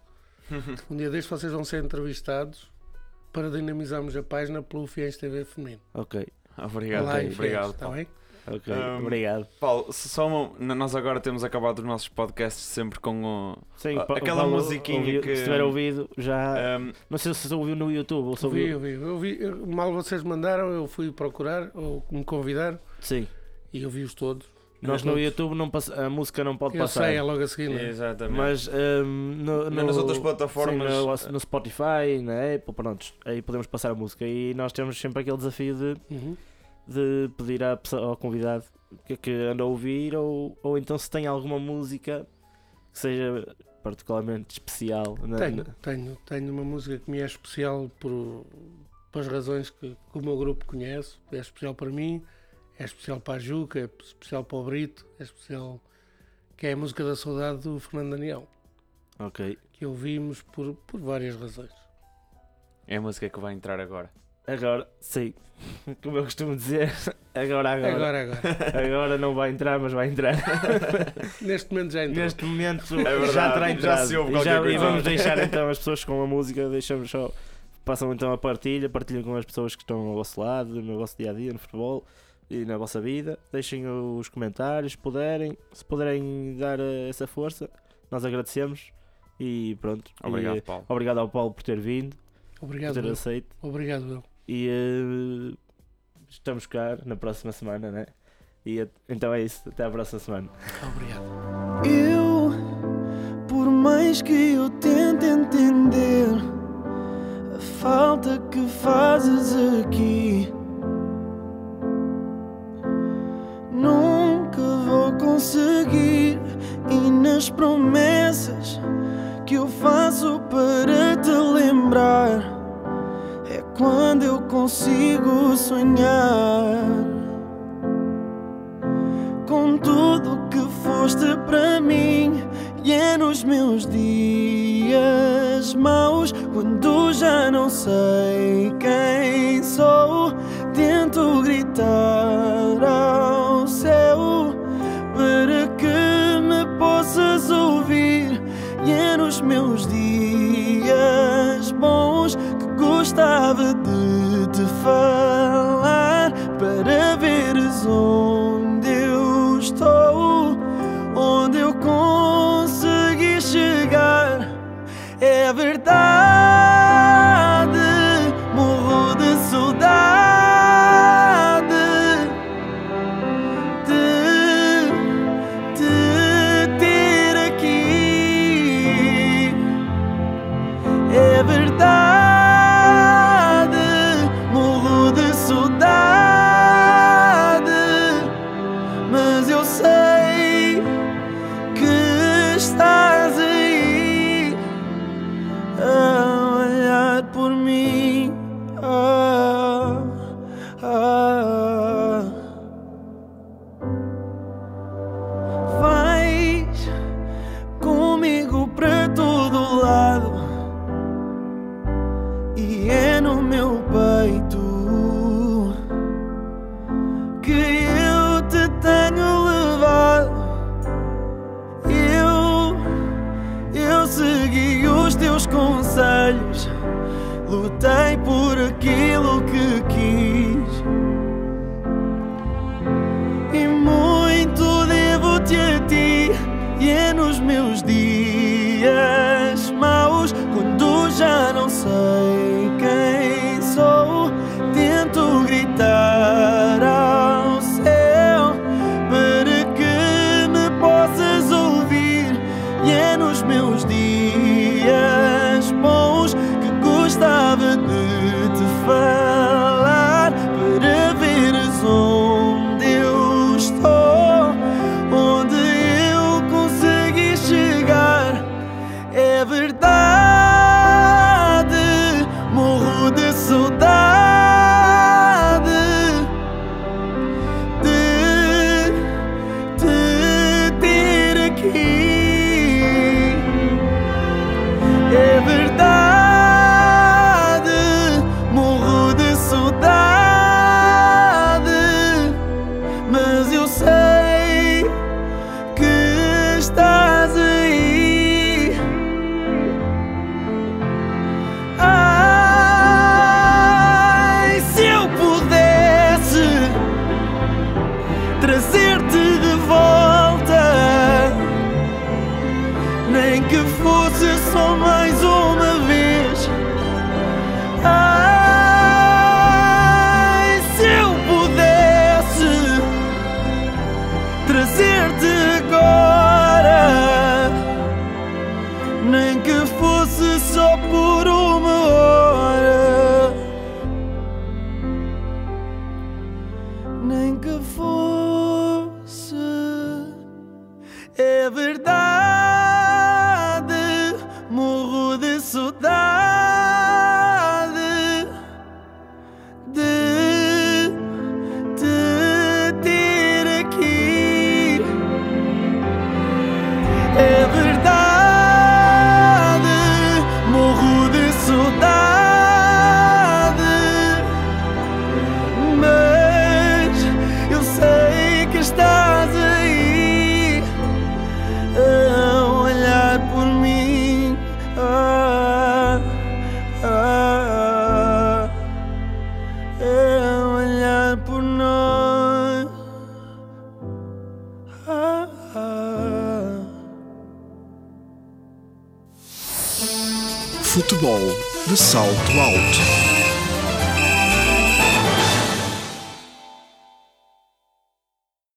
Um dia deste vocês vão ser entrevistados para dinamizarmos a página pelo Fiéis TV Feminino. Ok, Obrigado, Lá em obrigado. Está bem? Ok, Um, obrigado. Paulo, só uma- nós agora temos acabado os nossos podcasts sempre com o. Sim, pa- aquela Paulo musiquinha ouviu- que- Se tiver ouvido, já. Ahm, Não sei se ouviu no YouTube ou se ouviu. vi, eu vi, eu vi. Eu- mal vocês mandaram, eu fui procurar, ou me convidaram, Sim. e eu vi-os todos. Nós no. YouTube não passa- a música não pode Eu passar. sei, é logo a seguir, não é? exatamente. Mas hum, no, Nem nas no- outras plataformas. sim, no, no Spotify, na Apple, pronto, aí podemos passar a música. E nós temos sempre aquele desafio de, Uhum. De pedir à pessoa- ao convidado que é que anda a ouvir, ou, ou então se tem alguma música que seja particularmente especial. na- Tenho, na- tenho, tenho uma música que me é especial por, por as razões que, que o meu grupo conhece. É especial para mim, é especial para a Juca, é especial para o Brito, é especial. que é a música da saudade do Fernando Daniel, Ok. que ouvimos por, por várias razões. É a música que vai entrar agora. Agora, sim. Como eu costumo dizer, agora, agora. Agora, agora. Agora não vai entrar, mas vai entrar. Neste momento já entrou. Neste momento verdade, já terá já entrado. se ouve e, já- e coisa. vamos deixar então as pessoas com a música, deixamos só. Passam então a partilha, partilham com as pessoas que estão ao vosso lado, no vosso dia a dia, no futebol e na vossa vida. Deixem os comentários, se puderem, se puderem dar eh, essa força, nós agradecemos. E pronto. Obrigado, E, Paulo. obrigado ao Paulo por ter vindo, por Obrigado, ter eu. aceito. Obrigado, eu. E uh, estamos cá na próxima semana, né? E eh, então é isso, até à próxima semana. Obrigado. Eu, por mais que eu tente entender a falta que fazes aqui, nunca vou conseguir. E nas promessas que eu faço para consigo sonhar com tudo que foste para mim. E é nos meus dias maus, quando já não sei